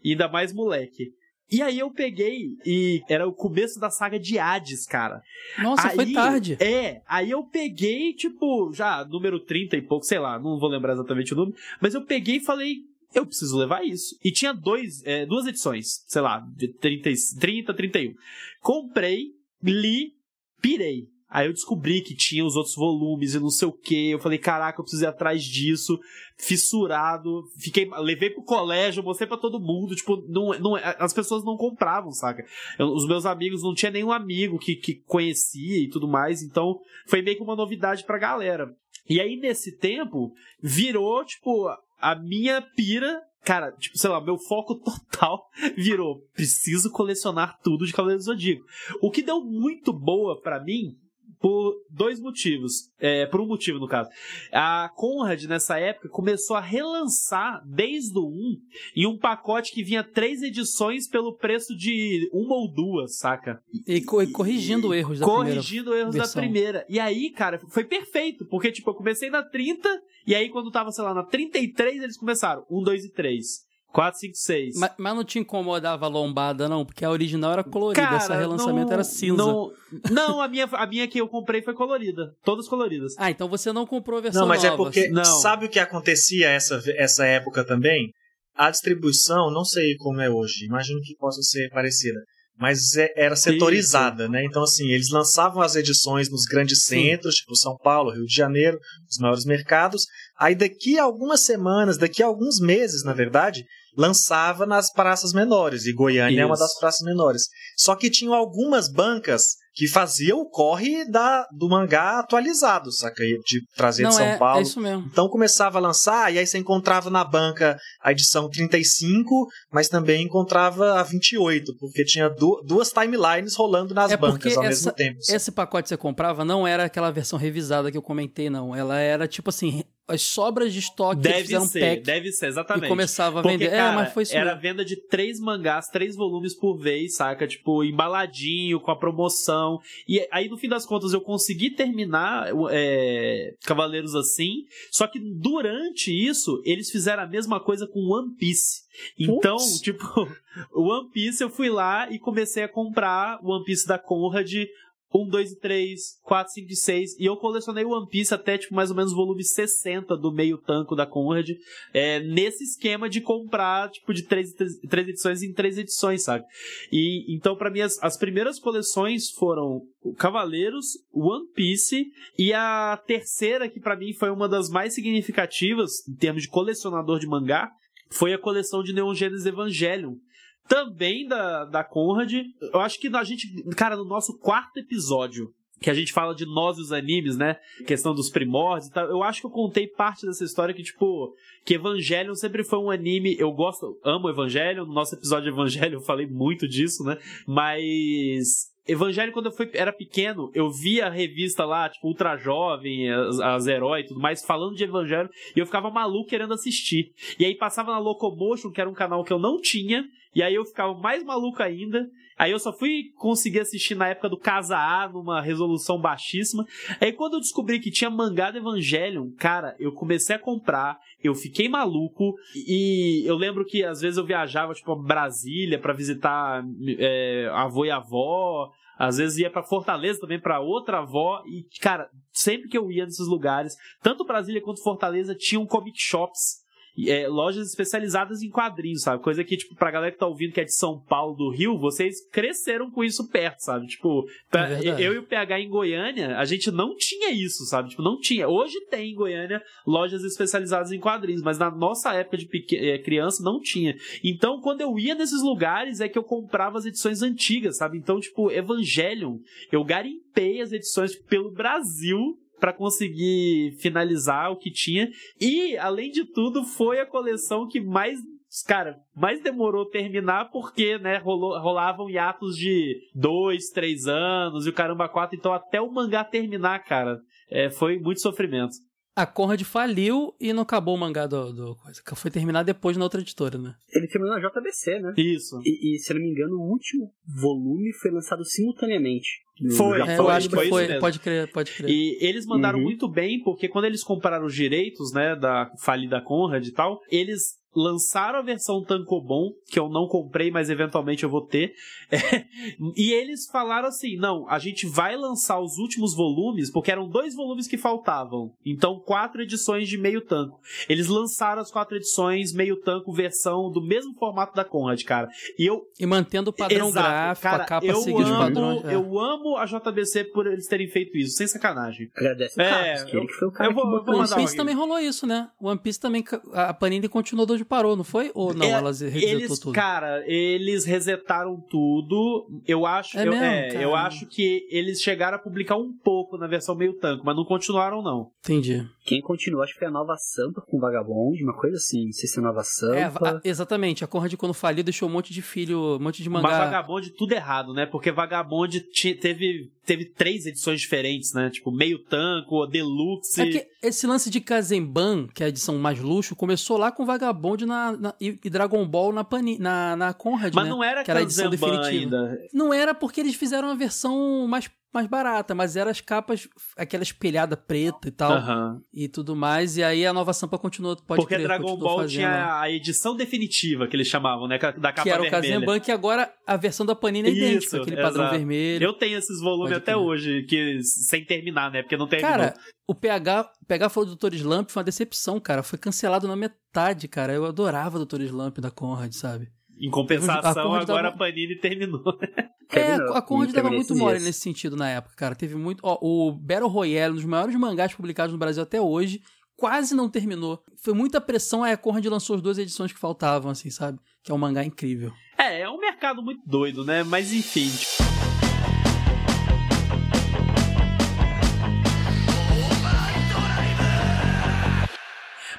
E ainda mais moleque. E aí eu peguei e era o começo da saga de Hades, cara. Nossa, aí, foi tarde. É, aí eu peguei, tipo, já número 30 e pouco, sei lá, não vou lembrar exatamente o número, mas eu peguei e falei, eu preciso levar isso. E tinha dois, é, duas edições, sei lá, de 30, 30, 31. Comprei, li, pirei. Aí eu descobri que tinha os outros volumes e não sei o que. Eu falei, caraca, eu preciso ir atrás disso. Fissurado. Fiquei, levei pro colégio, mostrei para todo mundo. Tipo, não, não, as pessoas não compravam, saca? Eu, os meus amigos, não tinha nenhum amigo que, que conhecia e tudo mais. Então, foi meio que uma novidade pra galera. E aí, nesse tempo, virou, tipo, a minha pira cara, tipo, sei lá, meu foco total virou, preciso colecionar tudo de Cavaleiro do Zodíaco. O que deu muito boa para mim por dois motivos. É, por um motivo, no caso. A Conrad, nessa época, começou a relançar desde o 1 em um pacote que vinha três edições pelo preço de uma ou duas, saca? E, co e corrigindo erros da corrigindo primeira. erros versão. da primeira. E aí, cara, foi perfeito, porque, tipo, eu comecei na 30, e aí quando tava, sei lá, na 33, eles começaram. 1, 2 e 3. 4, 5, 6. Mas, mas, não te incomodava a lombada, não? Porque a original era colorida, Cara, essa relançamento não, era cinza. Não, não, a, minha, a minha que eu comprei foi colorida. Todas coloridas. Ah, então você não comprou a versão Não, mas nova. é porque, não. sabe o que acontecia essa, essa época também? A distribuição, não sei como é hoje, imagino que possa ser parecida, mas é, era setorizada, Isso. né? Então, assim, eles lançavam as edições nos grandes Sim. centros, tipo São Paulo, Rio de Janeiro, os maiores mercados. Aí, daqui a algumas semanas, daqui a alguns meses, na verdade, lançava nas praças menores, e Goiânia Isso. é uma das praças menores. Só que tinham algumas bancas que fazia o corre da, do mangá atualizado, saca? De trazer Não, de São é, Paulo. É isso mesmo. Então começava a lançar, e aí você encontrava na banca a edição 35, mas também encontrava a 28, porque tinha du duas timelines rolando nas É bancas ao essa- mesmo tempo. Esse pacote que você comprava não era aquela versão revisada que eu comentei, não. Ela era tipo assim, as sobras de estoque Deve fizeram ser, pack deve ser, e exatamente. começava a Porque, vender. cara, é, mas foi isso era mesmo. venda de três mangás, três volumes por vez, saca? Tipo, embaladinho, com a promoção. E aí, no fim das contas, eu consegui terminar é, Cavaleiros assim. Só que durante isso, eles fizeram a mesma coisa com One Piece. Então, Putz. tipo, o One Piece eu fui lá e comecei a comprar o One Piece da Conrad. 1, 2 e 3, 4, 5 e 6. E eu colecionei One Piece até, tipo, mais ou menos volume 60 do meio tanco da Conrad. É, nesse esquema de comprar, tipo, de três, três, três edições em três edições, sabe? E então, pra mim, as, as primeiras coleções foram Cavaleiros, One Piece, e a terceira, que pra mim foi uma das mais significativas, em termos de colecionador de mangá, foi a coleção de Neon Genesis Evangelion. Também da, da Conrad. Eu acho que a gente, cara, no nosso quarto episódio, que a gente fala de nós e os animes, né? Questão dos primórdios e tal. Eu acho que eu contei parte dessa história que, tipo, que Evangelion sempre foi um anime. Eu gosto, amo Evangelion. No nosso episódio de Evangelion eu falei muito disso, né? Mas. Evangelho, quando eu fui, era pequeno, eu via a revista lá, tipo, Ultra Jovem, as, as Herói e tudo mais, falando de Evangelho, e eu ficava maluco querendo assistir. E aí passava na Locomotion, que era um canal que eu não tinha, e aí eu ficava mais maluco ainda. Aí eu só fui conseguir assistir na época do Casa A, numa resolução baixíssima. Aí quando eu descobri que tinha mangá do Evangelion, cara, eu comecei a comprar, eu fiquei maluco. E eu lembro que às vezes eu viajava, tipo, a Brasília pra visitar é, avô e avó. Às vezes ia pra Fortaleza também pra outra avó. E, cara, sempre que eu ia nesses lugares, tanto Brasília quanto Fortaleza tinham comic shops é, lojas especializadas em quadrinhos, sabe? Coisa que, tipo, pra galera que tá ouvindo que é de São Paulo, do Rio, vocês cresceram com isso perto, sabe? Tipo, pra- É eu e o PH em Goiânia, a gente não tinha isso, sabe? Tipo, não tinha. Hoje tem em Goiânia lojas especializadas em quadrinhos, mas na nossa época de eh, criança não tinha. Então, quando eu ia nesses lugares, é que eu comprava as edições antigas, sabe? Então, tipo, Evangelion, eu garimpei as edições tipo, pelo Brasil pra conseguir finalizar o que tinha. E, além de tudo, foi a coleção que mais. Cara, mais demorou terminar porque, né, rolou, rolavam hiatos de dois, três anos e o caramba quatro. Então, até o mangá terminar, cara, é, foi muito sofrimento. A Conrad faliu e não acabou o mangá do, do coisa. Foi terminar depois na outra editora, né? Ele terminou na JBC, né? Isso. E, e, se eu não me engano, o último volume foi lançado simultaneamente. no Foi. É, eu acho que foi isso foi. Pode crer, pode crer. E eles mandaram Uhum. muito bem, porque quando eles compraram os direitos, né, da falida Conrad e tal, eles lançaram a versão Tankobon, que eu não comprei, mas eventualmente eu vou ter. É, e eles falaram assim: não, a gente vai lançar os últimos volumes, porque eram dois volumes que faltavam. Então, quatro edições de meio tanco. Eles lançaram as quatro edições, meio tanco, versão do mesmo formato da Conrad, cara. E eu E mantendo o padrão Exato. gráfico, Cara, a capa eu seguir os amo, padrões. é. Eu amo a JBC por eles terem feito isso, sem sacanagem. Agradece o É, Carlos, que eu- ele que foi o cara eu vou- que eu vou One Piece um também rolou isso, né? One Piece também. A Panini continuou de onde parou, não foi? Ou não? É, Elas resetou Eles, tudo. cara, eles resetaram tudo. Eu acho, É eu, mesmo, é, eu acho que eles chegaram a publicar um pouco na versão meio tanco, mas não continuaram não. Entendi. Quem continuou, acho que foi a Nova Sampa com Vagabond, uma coisa assim. Não sei se é Nova Sampa. É, a- exatamente. A Conrad, quando faliu, deixou um monte de filho, um monte de Mas mangá. Vagabond tudo errado, né? Porque Vagabond teve teve três edições diferentes, né? Tipo meio tanco, deluxe. É que esse lance de Kazemban, que é a edição mais luxo, começou lá com Vagabond na, na- e, Dragon Ball na, Pani, na, na Conrad, mas né? não era que era a edição definitiva. ainda. Não era porque eles fizeram uma versão mais, mais barata, mas eram as capas, aquela espelhada preta e tal, Aham. e tudo mais. E aí a nova Sampa continuou, pode Porque crer, Dragon Ball fazendo, tinha a edição definitiva que eles chamavam, né? Da capa que era o vermelha. Kazemban, que agora a versão da Panini é idêntica, Isso, aquele padrão exato. vermelho. Eu tenho esses volumes até hoje, que sem terminar, né? Porque não terminou. Cara, o PH, PH falou do Dr. Slump, foi uma decepção, cara. Foi cancelado na metade, cara. Eu adorava o Dr. Slump da Conrad, sabe? Em compensação, a agora a Panini terminou. É, terminou. a Conrad tava muito mole nesse sentido na época, cara. Teve muito. Ó, o Battle Royale, um dos maiores mangás publicados no Brasil até hoje, quase não terminou. Foi muita pressão, aí a Conrad lançou as duas edições que faltavam, assim, sabe? Que é um mangá incrível. É, é um mercado muito doido, né? Mas enfim. Tipo...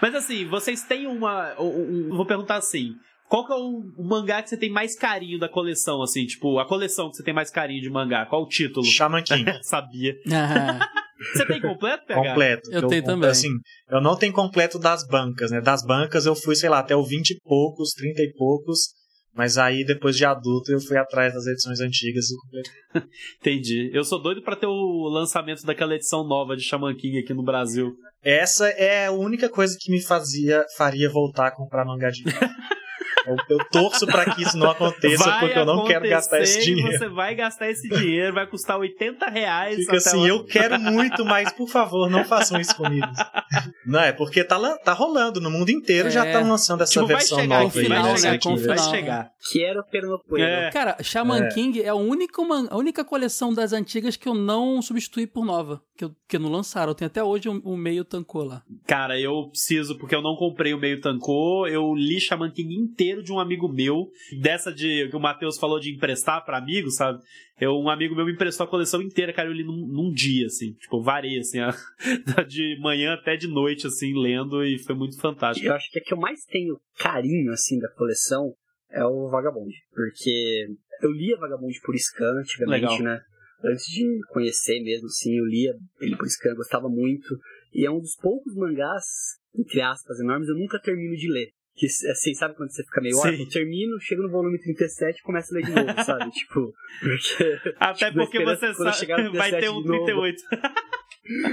Mas assim, vocês têm uma. Um, um, vou perguntar assim. Qual que é o, o, mangá que você tem mais carinho da coleção, assim? Tipo, a coleção que você tem mais carinho de mangá. Qual o título? Shaman King. Sabia. você tem completo, PH? Completo. Eu, eu tenho também. Assim, eu não tenho completo das bancas, né? Das bancas eu fui, sei lá, até o 20 e poucos, 30 e poucos. Mas aí, depois de adulto, eu fui atrás das edições antigas e completei. Entendi. Eu sou doido para ter o lançamento daquela edição nova de Shaman King aqui no Brasil. Essa é a única coisa que me fazia faria voltar a comprar mangá de Eu, eu torço para que isso não aconteça, vai porque eu não quero gastar esse dinheiro. Você vai gastar esse dinheiro, vai custar 80 reais. Fica assim, lá. eu quero muito, mas por favor, não façam isso comigo. Não, é porque tá, tá rolando no mundo inteiro, é. já tá lançando essa tipo, versão vai chegar, nova. Final, aí, né? Vai, chegar, vai chegar. Quero Pernopuelo. É. Cara, Shaman é. King é a única, uma, a única coleção das antigas que eu não substituí por nova. Que, eu, que não lançaram. Eu tenho até hoje o um, um meio tancô lá. Cara, eu preciso, porque eu não comprei o meio tancô. Eu li Shaman King inteiro de um amigo meu dessa de que o Matheus falou de emprestar para amigos, sabe? Eu, um amigo meu me emprestou a coleção inteira, cara, eu li num, num dia, assim, tipo, varei, assim, a, de manhã até de noite, assim, lendo, e foi muito fantástico. Eu acho que a que eu mais tenho carinho, assim, da coleção é o Vagabond, porque eu lia Vagabond por scan antigamente, Legal. né? Antes de conhecer mesmo, assim, eu lia ele por scan, gostava muito, e é um dos poucos mangás, entre aspas, enormes, eu nunca termino de ler. Que, assim, sabe quando você fica meio órfão? Eu termino, chego no volume 37 e começo a ler de novo, sabe? tipo, porque... Até tipo, porque você sabe, vai ter um 38.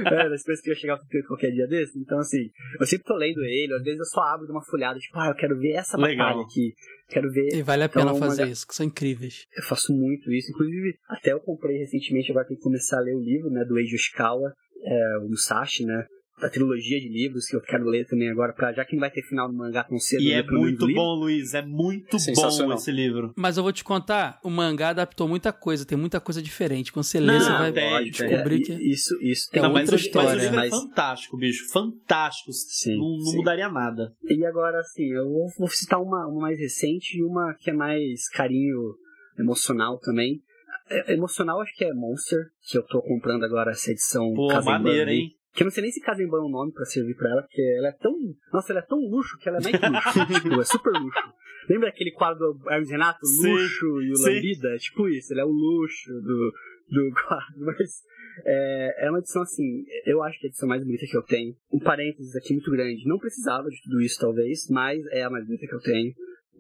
é, na esperança que eu ia chegar ao qualquer dia desse. Então, assim, eu sempre tô lendo ele, às vezes eu só abro uma folhada, tipo, ah, eu quero ver essa Legal. batalha aqui. Quero ver. E vale a pena então, fazer uma... isso, que são incríveis. Eu faço muito isso. Inclusive, até eu comprei recentemente, agora tenho que começar a ler o livro, né, do Eiji Yoshikawa, é, o Musashi, né? Da trilogia de livros que eu quero ler também agora, pra, já que não vai ter final no mangá tão cedo. E é muito bom, Luiz, é muito bom esse livro. Mas eu vou te contar, o mangá adaptou muita coisa, tem muita coisa diferente. Quando você lê, você vai tem, descobrir é, que... Isso, isso tem não, outra mas, história. Mas o livro mas... é fantástico, bicho, fantástico. Sim, não, não sim. mudaria nada. E agora, assim, eu vou, vou citar uma, uma mais recente e uma que é mais carinho emocional também. É, emocional acho que é Monster, que eu tô comprando agora essa edição. Pô, maneira, hein? Que eu não sei nem se Kazemban é um nome pra servir pra ela, porque ela é tão. Nossa, ela é tão luxo que ela é mais luxo. tipo, é super luxo. Lembra aquele quadro do Hermes Renato? Sim, luxo e o. Lambida? É tipo isso, ele é o luxo do, do quadro. Mas é, é uma edição assim, eu acho que é a edição mais bonita que eu tenho. Um parênteses aqui muito grande. Não precisava de tudo isso, talvez, mas é a mais bonita que eu tenho.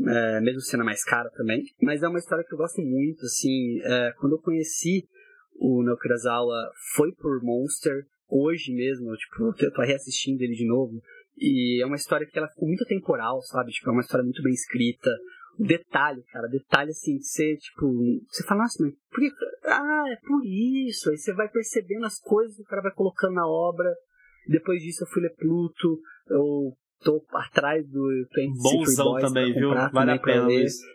É, mesmo sendo a mais cara também. Mas é uma história que eu gosto muito, assim. É, quando eu conheci o Neo Kurosawa, foi por Monster hoje mesmo, tipo, eu tô reassistindo ele de novo. E é uma história que ela ficou muito temporal, sabe? Tipo, é uma história muito bem escrita. Detalhe, cara, detalhe assim, de ser, tipo, você fala, nossa, mas por que. Ah, é por isso. Aí você vai percebendo as coisas que o cara vai colocando na obra. Depois disso eu fui ler Pluto, eu tô atrás do Bonzão também, viu? Vale a pena.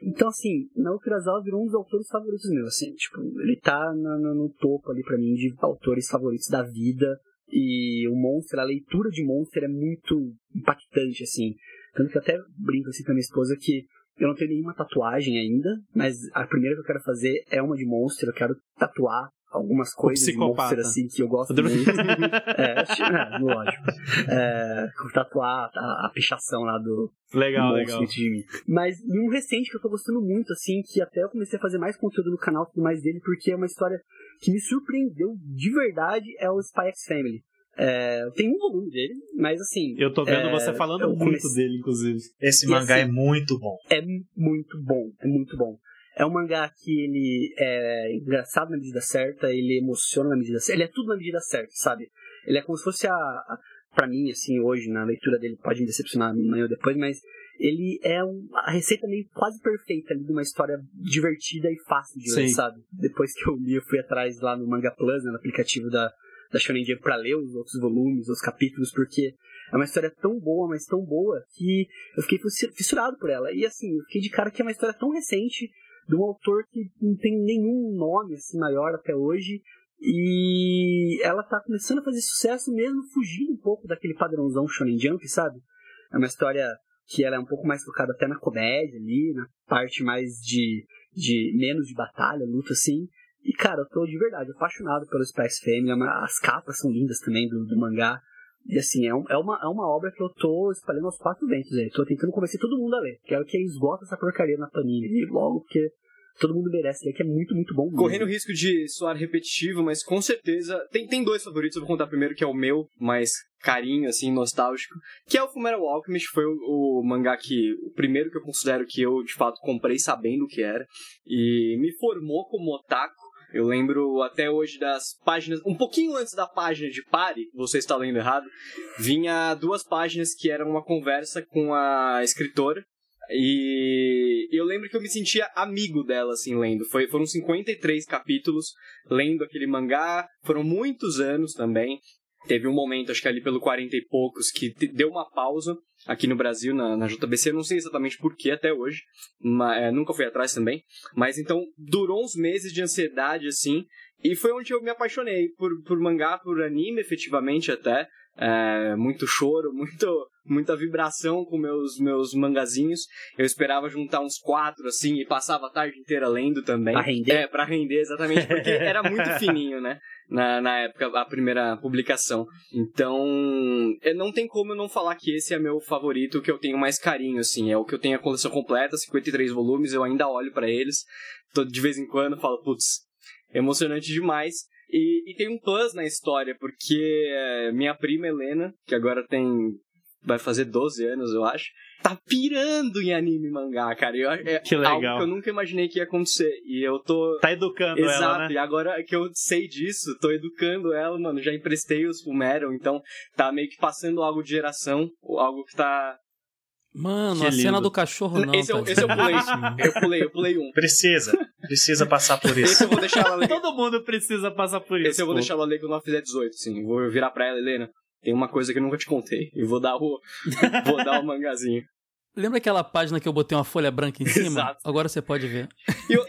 Então, assim, Naoki Kurosawa virou um dos autores favoritos meus, assim, tipo, ele tá no, no, no topo ali para mim de autores favoritos da vida. E o Monster, a leitura de Monster é muito impactante, assim. Tanto que eu até brinco assim com a minha esposa que eu não tenho nenhuma tatuagem ainda, mas a primeira que eu quero fazer é uma de Monster. Eu quero tatuar algumas coisas Monster assim que eu gosto muito. é, é, lógico. É, tatuar a, a pichação lá do, Legal, legal. Mas um recente que eu tô gostando muito, assim, que até eu comecei a fazer mais conteúdo no canal e mais dele, porque é uma história que me surpreendeu de verdade, é o Spy X Family. É, tem um volume dele, mas assim. Eu tô vendo é, você falando muito comecei... dele, inclusive. Esse mangá assim, é muito bom. É muito bom, é muito bom. É um mangá que ele é engraçado na medida certa, ele emociona na medida certa, ele é tudo na medida certa, sabe? Ele é como se fosse a, a para mim, assim, hoje, na leitura dele, pode me decepcionar amanhã ou depois, mas ele é um, a receita meio quase perfeita ali de uma história divertida e fácil de ler, Sim. sabe? Depois que eu li, eu fui atrás lá no Manga Plus, né, no aplicativo da, da Shonen Jump pra ler os outros volumes, os capítulos, porque é uma história tão boa, mas tão boa, que eu fiquei fissurado por ela. E assim, eu fiquei de cara que é uma história tão recente, de um autor que não tem nenhum nome assim maior até hoje, e ela tá começando a fazer sucesso mesmo fugindo um pouco daquele padrãozão Shonen Jump, sabe? É uma história que ela é um pouco mais focada até na comédia ali, na parte mais de, de menos de batalha, luta assim. E cara, eu tô de verdade apaixonado pelo Spice Family, é as capas são lindas também do, do mangá. E assim, é, um, é, uma, é uma obra que eu tô espalhando aos quatro ventos aí. Tô tentando convencer todo mundo a ler. Quero que esgota essa porcaria na Panini e logo, porque todo mundo merece ler, que é muito, muito bom. Mesmo. Correndo o risco de soar repetitivo, mas com certeza. Tem, tem dois favoritos, eu vou contar primeiro, que é o meu, mais carinho, assim, nostálgico, que é o Fullmetal Alchemist, foi o, o, mangá que, o primeiro que eu considero que eu, de fato, comprei sabendo o que era, e me formou como otaku, eu lembro até hoje das páginas, um pouquinho antes da página de pare, você está lendo errado, vinha duas páginas que eram uma conversa com a escritora. E eu lembro que eu me sentia amigo dela, assim, lendo. Foi, foram 53 capítulos lendo aquele mangá. Foram muitos anos também. Teve um momento, acho que ali pelo 40 e poucos, que deu uma pausa aqui no Brasil, na, na JBC. Eu não sei exatamente porquê até hoje. Mas, é, nunca fui atrás também. Mas então, durou uns meses de ansiedade, assim. E foi onde eu me apaixonei por, por mangá, por anime, efetivamente, até. É, muito choro, muito, muita vibração com meus, meus mangazinhos. Eu esperava juntar uns quatro, assim, e passava a tarde inteira lendo também. Pra render? É, pra render, exatamente, porque era muito fininho, né? Na, na época, a primeira publicação. Então, não tem como eu não falar que esse é meu favorito, que eu tenho mais carinho, assim. É o que eu tenho a coleção completa, 53 volumes, eu ainda olho para eles. Todo, de vez em quando falo, putz, emocionante demais. E, e, tem um plus na história, porque é, minha prima Helena, que agora tem. vai fazer 12 anos, eu acho, tá pirando em anime e mangá, cara. Eu, é que legal. algo que eu nunca imaginei que ia acontecer. E eu tô. Tá educando Exato, ela, né? e agora que eu sei disso, tô educando ela, mano. Já emprestei os Fumeron, então tá meio que passando algo de geração, algo que tá Mano, Que a cena lindo. do cachorro não. esse, eu, tadinho. esse eu pulei. eu pulei, eu pulei um. Precisa. Precisa passar por Esse isso. eu vou deixar ela ler. Todo mundo precisa passar por isso. Esse eu vou pô. deixar ela ler quando ela fizer 18, sim. Vou virar pra ela, Helena. Tem uma coisa que eu nunca te contei. E vou dar o. vou dar o mangazinho. Lembra aquela página que eu botei uma folha branca em cima? Exato. Agora você pode ver.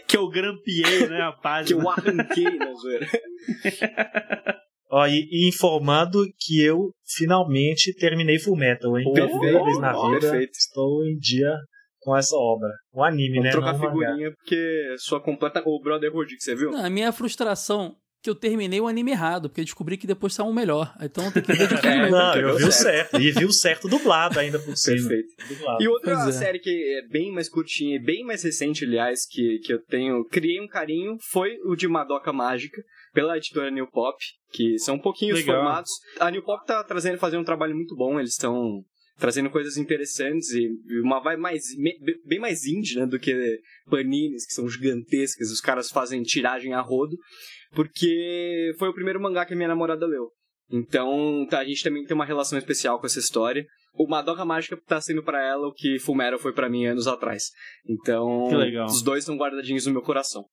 Que eu grampeei, né, a Que página. eu arranquei na zoeira. Ó, e, e informando que eu finalmente terminei Full Metal, hein? Pela Perfeito. primeira vez na vida, perfeito. estou em dia com essa obra. Um anime, Vamos né? trocar não mangá. figurinha, porque sua completa. O Brotherhood que você viu? Não, a minha frustração é que eu terminei o anime errado, porque eu descobri que depois saiu um melhor. Então tem que ver de tudo É. Não, Deu eu vi o certo. certo. E vi o certo dublado ainda por cima. Perfeito. Dublado. E outra Pois é. série que é bem mais curtinha e bem mais recente, aliás, que, que eu tenho. Criei um carinho foi o de Madoka Mágica, pela editora New Pop, que são um pouquinho os Legal. formatos. A New Pop tá trazendo, fazendo um trabalho muito bom, eles estão trazendo coisas interessantes e uma vai mais bem mais indie né, do que Panines, que são gigantescas, os caras fazem tiragem a rodo, porque foi o primeiro mangá que a minha namorada leu. Então, tá, a gente também tem uma relação especial com essa história. O Madoka Mágica tá sendo pra ela o que Fullmetal foi pra mim anos atrás. Então, Que legal. os dois estão guardadinhos no meu coração.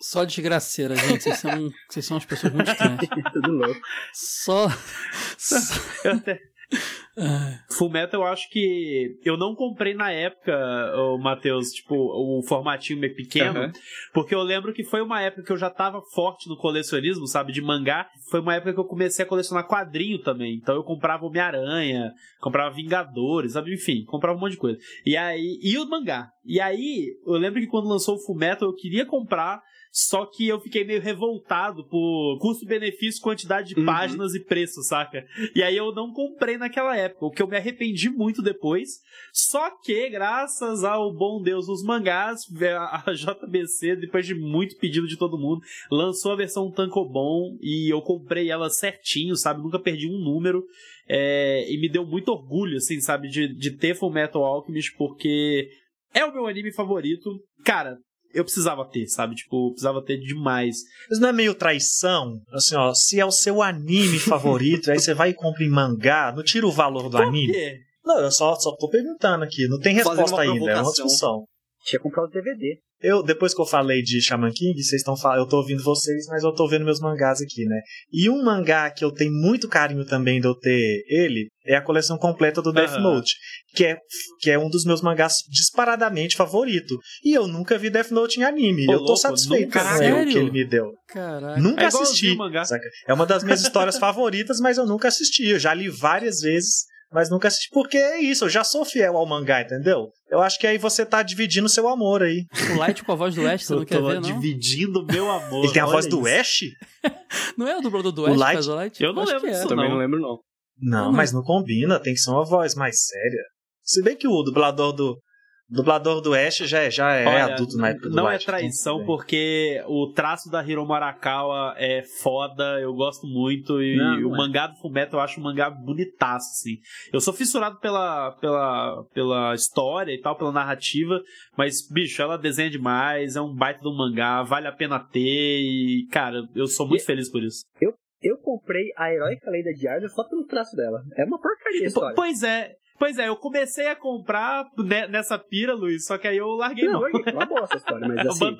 Só desgraceira, gente. Vocês são, vocês são umas pessoas muito estranhas. Tudo louco. Só. só... Eu até- Ah, Fullmetal eu acho que eu não comprei na época, o Matheus, tipo, o formatinho meio pequeno, Aham. porque eu lembro que foi uma época que eu já tava forte no colecionismo, sabe, de mangá. Foi uma época que eu comecei a colecionar quadrinho também. Então eu comprava Homem-Aranha, comprava Vingadores, sabe, enfim, comprava um monte de coisa. E aí, e o mangá. E aí, eu lembro que quando lançou o Fullmetal eu queria comprar, só que eu fiquei meio revoltado por custo-benefício, quantidade de Uhum. páginas e preço, saca? E aí eu não comprei naquela época, o que eu me arrependi muito depois. Só que, graças ao bom Deus dos mangás, a JBC, depois de muito pedido de todo mundo, lançou a versão Tankobon e eu comprei ela certinho, sabe? Nunca perdi um número. é, e me deu muito orgulho, assim, sabe? De, de ter Fullmetal Alchemist, porque é o meu anime favorito. Cara, eu precisava ter, sabe? Tipo, precisava ter demais. Mas não é meio traição? Assim, ó, se é o seu anime favorito, aí você vai e compra em mangá, não tira o valor do Por anime? quê? Não, eu só, só tô perguntando aqui, não tem resposta ainda, é uma discussão. Tinha que comprar o DVD. Eu, depois que eu falei de Shaman King, vocês estão falando, eu tô ouvindo vocês, mas eu tô vendo meus mangás aqui, né? E um mangá que eu tenho muito carinho também de eu ter ele é a coleção completa do Death. Note, que é, que é um dos meus mangás disparadamente favorito. E eu nunca vi Death Note em anime. Ô, eu tô louco, satisfeito com o que ele me deu. Caraca. Nunca É assisti. o mangá. saca? É uma das minhas histórias favoritas, mas eu nunca assisti. Eu já li várias vezes, mas nunca assisti. Porque é isso, eu já sou fiel ao mangá, entendeu? Eu acho que aí você tá dividindo seu amor aí. O Light com a voz do Ash, você Eu não quer tô ver, não? dividindo meu amor. Ele tem a voz do isso. Ash? Não é o dublador do O Ash que Light- faz o Light? Eu não Acho lembro é. disso, Também não. não lembro, não. Não, não, mas não combina, tem que ser uma voz mais séria. Se bem que o dublador do, dublador do Ash já é, já é Olha, adulto na época do Não é traição, porque o traço da Hiro Marakawa é foda, eu gosto muito, e não, não o é. mangá do Fumeto eu acho um mangá bonitaço, assim. Eu sou fissurado pela, pela, pela história e tal, pela narrativa, mas, bicho, ela desenha demais, é um baita do mangá, vale a pena ter, e, cara, eu sou muito e feliz por isso. Eu eu comprei a Heroica Lenda de Arda só pelo traço dela. É uma porcaria a história. Pois é, Pois é, eu comecei a comprar nessa pira, Luiz, só que aí eu larguei não. Larguei, uma boa essa história, mas assim...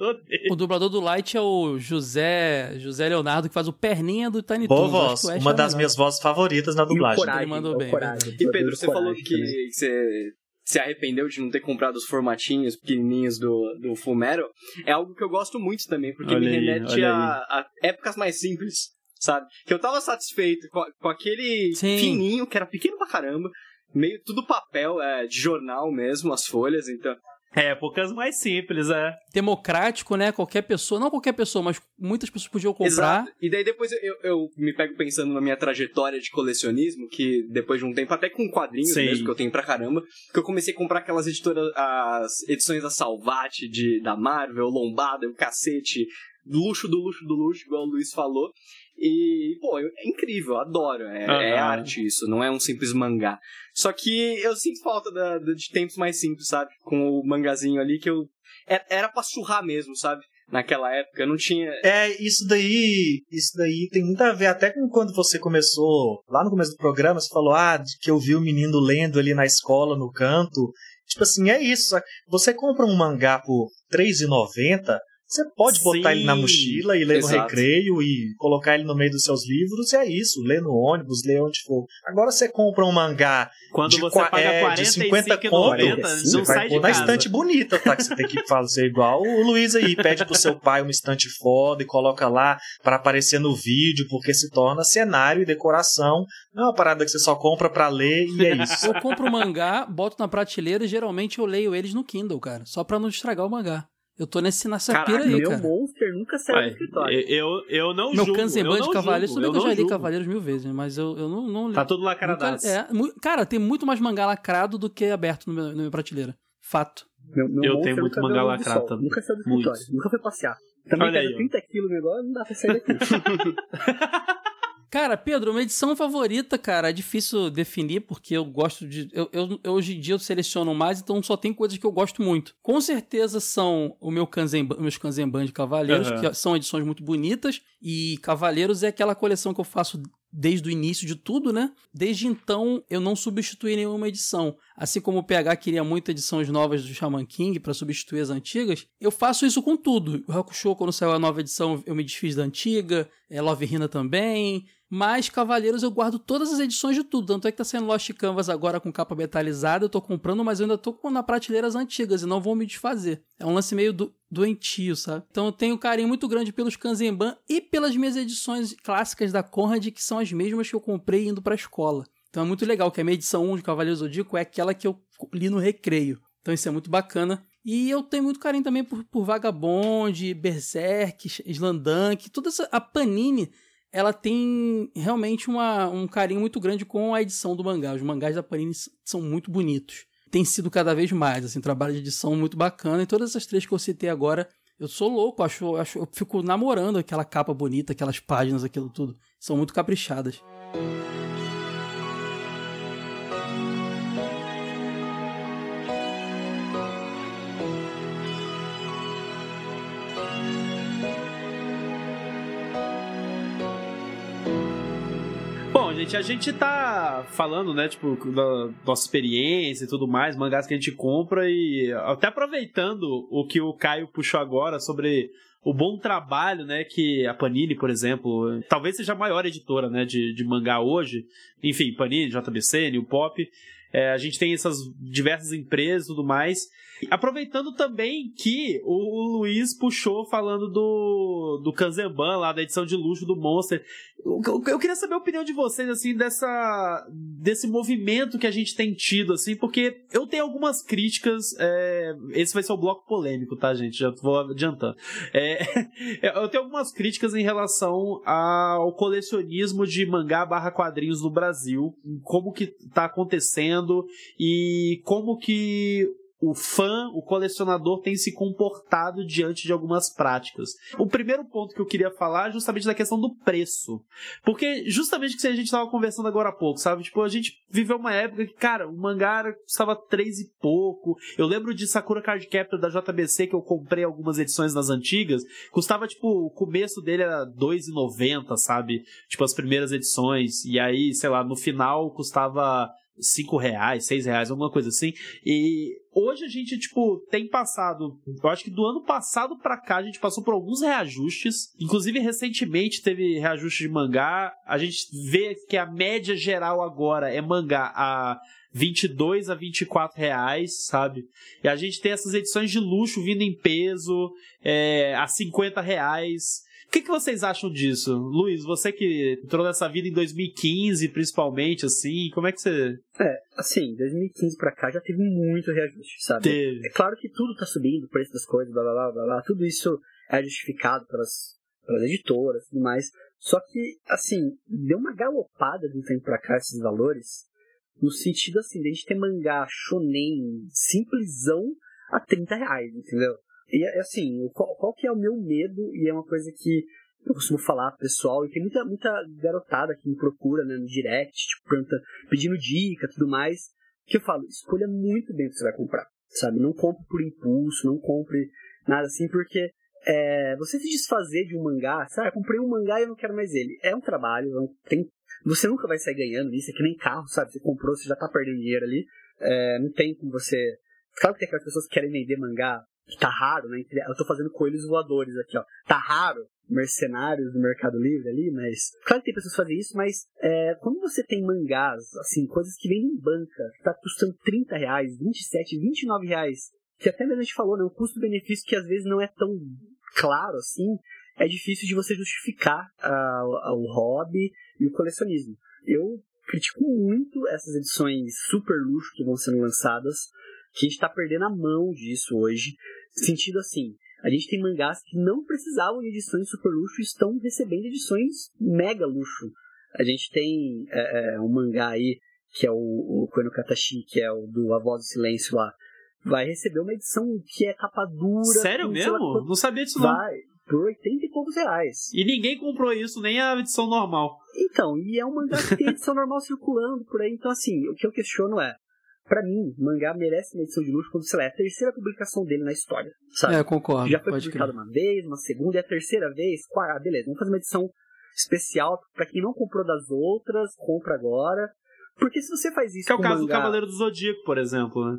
O dublador do Light é o José José Leonardo, que faz o perninha do Tiny Boa voz, uma é das minhas vozes favoritas na dublagem. E, coragem, mandou bem, coragem, e Pedro, você falou que, que você se arrependeu de não ter comprado os formatinhos pequenininhos do, do Fumero, é algo que eu gosto muito também, porque olha me remete a, a, épocas mais simples, sabe? Que eu tava satisfeito com, com aquele Sim. fininho, que era pequeno pra caramba, meio tudo papel, é, de jornal mesmo, as folhas, então. Épocas mais simples, é. Democrático, né? Qualquer pessoa, não qualquer pessoa, mas muitas pessoas podiam comprar. Exato. E daí depois eu, eu me pego pensando na minha trajetória de colecionismo, que depois de um tempo, até com quadrinhos Sim. mesmo, que eu tenho pra caramba, que eu comecei a comprar aquelas editoras, as edições da Salvati, de, da Marvel, Lombada, o cacete, luxo do luxo do luxo, igual o Luiz falou. E, pô, é incrível, adoro. É, uhum. é, arte isso, não é um simples mangá. Só que eu sinto falta da, de tempos mais simples, sabe? Com o mangazinho ali que eu. É, era pra surrar mesmo, sabe? Naquela época, não tinha. É, isso daí. Isso daí tem muito a ver até com quando você começou. Lá no começo do programa, você falou, ah, que eu vi o menino lendo ali na escola, no canto. Tipo assim, é isso. Você compra um mangá por R$3,90 você pode botar Sim, ele na mochila e ler exato. no recreio e colocar ele no meio dos seus livros, e é isso, ler no ônibus, ler onde for. Agora você compra um mangá Quando de, você paga é, de 50 conto, você vai pôr na estante bonita, tá? Que você tem que fazer igual o Luiz aí, pede pro seu pai uma estante foda e coloca lá para aparecer no vídeo, porque se torna cenário e decoração. Não é uma parada que você só compra para ler e é isso. Eu compro o mangá, boto na prateleira e geralmente eu leio eles no Kindle, cara, só para não estragar o mangá. Eu tô nesse, nessa Caraca, pira aí, meu cara. Monster nunca saiu do escritório. Eu, eu não meu julgo. Meu Kanzenban de Cavaleiros, tudo bem que eu já li Cavaleiros mil vezes, mas eu, eu não, não li. Tá tudo lacradaço. É, cara, tem muito mais mangá lacrado do que aberto no meu, na minha prateleira. Fato. Meu, meu eu tenho muito mangá lacrado também. Nunca saiu do escritório, muito. nunca foi passear. Também Olha pesa 30 quilos agora, não dá pra sair daqui. Cara, Pedro, uma edição favorita, cara, é difícil definir porque eu gosto de. Eu, eu, hoje em dia eu seleciono mais, então só tem coisas que eu gosto muito. Com certeza são o meu Kanzenban, meus Kanzenban de Cavaleiros, uhum. que são edições muito bonitas. E Cavaleiros é aquela coleção que eu faço desde o início de tudo, né? Desde então eu não substituí nenhuma edição. Assim como o PH queria muito edições novas do Shaman King para substituir as antigas, eu faço isso com tudo. O Hakusho, quando saiu a nova edição, eu me desfiz da antiga, é, Love Hina também. Mas Cavaleiros eu guardo todas as edições de tudo. Tanto é que tá sendo Lost Canvas agora com capa metalizada. Eu tô comprando, mas eu ainda tô na prateleiras antigas e não vou me desfazer. É um lance meio do, doentio, sabe? Então eu tenho um carinho muito grande pelos Kanzenban e pelas minhas edições clássicas da Conrad, que são as mesmas que eu comprei indo pra escola. Então é muito legal que a minha edição 1 de Cavaleiros Zodíaco é aquela que eu li no recreio. Então isso é muito bacana. E eu tenho muito carinho também por, por Vagabond, Berserk, Slandunk, toda essa. A Panini ela tem realmente uma, um carinho muito grande com a edição do mangá. Os mangás da Panini são muito bonitos. Tem sido cada vez mais, assim, trabalho de edição muito bacana. E todas essas três que eu citei agora, eu sou louco, acho, acho, eu fico namorando aquela capa bonita, aquelas páginas, aquilo tudo. São muito caprichadas. Gente, a gente tá falando, né, tipo, da nossa experiência e tudo mais, mangás que a gente compra e até aproveitando o que o Caio puxou agora sobre o bom trabalho, né, que a Panini, por exemplo, talvez seja a maior editora, né, de, de mangá hoje, enfim, Panini, JBC, New Pop, é, a gente tem essas diversas empresas e tudo mais. Aproveitando também que o, Luiz puxou falando do, do Kanzenban lá, da edição de luxo do Monster. Eu queria saber a opinião de vocês, assim, dessa, desse movimento que a gente tem tido, assim, porque eu tenho algumas críticas. É, esse vai ser o bloco polêmico, tá, gente? Já vou adiantando. É, eu tenho algumas críticas em relação ao colecionismo de mangá barra quadrinhos no Brasil, como que tá acontecendo e como que o fã, o colecionador tem se comportado diante de algumas práticas. O primeiro ponto que eu queria falar é justamente da questão do preço. Porque justamente que a gente estava conversando agora há pouco, sabe? Tipo, a gente viveu uma época que, cara, o mangá custava três e pouco. Eu lembro de Sakura Card Captor da JBC que eu comprei algumas edições nas antigas, custava tipo, o começo dele era 2,90, sabe? Tipo as primeiras edições. E aí, sei lá, no final custava cinco reais, seis reais, alguma coisa assim. E hoje a gente, tipo, tem passado, eu acho que do ano passado pra cá a gente passou por alguns reajustes. Inclusive, recentemente teve reajuste de mangá. A gente vê que a média geral agora é mangá a 22 a 24 reais, sabe? E a gente tem essas edições de luxo vindo em peso é, a 50 reais. O que, que vocês acham disso? Luiz, você que entrou nessa vida em 2015, principalmente, assim, como é que você. É, assim, 2015 pra cá já teve muito reajuste, sabe? Teve. É claro que tudo tá subindo, o preço das coisas, blá blá blá blá, blá tudo isso é justificado pelas, pelas editoras e tudo mais. Só que, assim, deu uma galopada de um tempo pra cá esses valores, no sentido assim, de a gente ter mangá shonen simplesão a 30 reais, entendeu? E assim, qual, qual que é o meu medo, e é uma coisa que eu costumo falar pessoal, e tem muita, muita garotada que me procura né, no direct, tipo, pergunta, pedindo dica tudo mais, que eu falo, escolha muito bem o que você vai comprar, sabe? Não compre por impulso, não compre nada assim, porque é, você se desfazer de um mangá, sabe? Eu comprei um mangá e eu não quero mais ele. É um trabalho, é tem, você nunca vai sair ganhando nisso, é que nem carro, sabe? Você comprou, você já tá perdendo dinheiro ali, é, não tem como você... Claro que tem aquelas pessoas que querem vender mangá tá raro, né? Eu tô fazendo coelhos voadores aqui, ó. Tá raro mercenários do Mercado Livre ali, mas. Claro que tem pessoas que fazem isso, mas é, quando você tem mangás, assim, coisas que vêm em banca, que tá custando 30 reais, 27, 29 reais, que até mesmo a gente falou, né? O custo-benefício que às vezes não é tão claro assim, é difícil de você justificar uh, o hobby e o colecionismo. Eu critico muito essas edições super luxo que vão sendo lançadas, que a gente está perdendo a mão disso hoje. Sentido assim, a gente tem mangás que não precisavam de edições super luxo e estão recebendo edições mega luxo. A gente tem é, é, um mangá aí, que é o, o Koeno Katashi, que é o do A Voz do Silêncio lá. Vai receber uma edição que é capa dura. Sério mesmo? Lá, não sabia disso não. Vai, por 80 e poucos reais. E ninguém comprou isso, nem a edição normal. Então, e é um mangá que tem edição normal circulando por aí. Então, assim, o que eu questiono é, Pra mim, mangá merece uma edição de luxo quando, sei lá, é a terceira publicação dele na história, sabe? É, concordo. Já foi publicado crer. uma vez, uma segunda, e a terceira vez, ah, beleza, vamos fazer uma edição especial para quem não comprou das outras, compra agora. Porque se você faz isso Que é o caso mangá, do Cavaleiro do Zodíaco, por exemplo, né?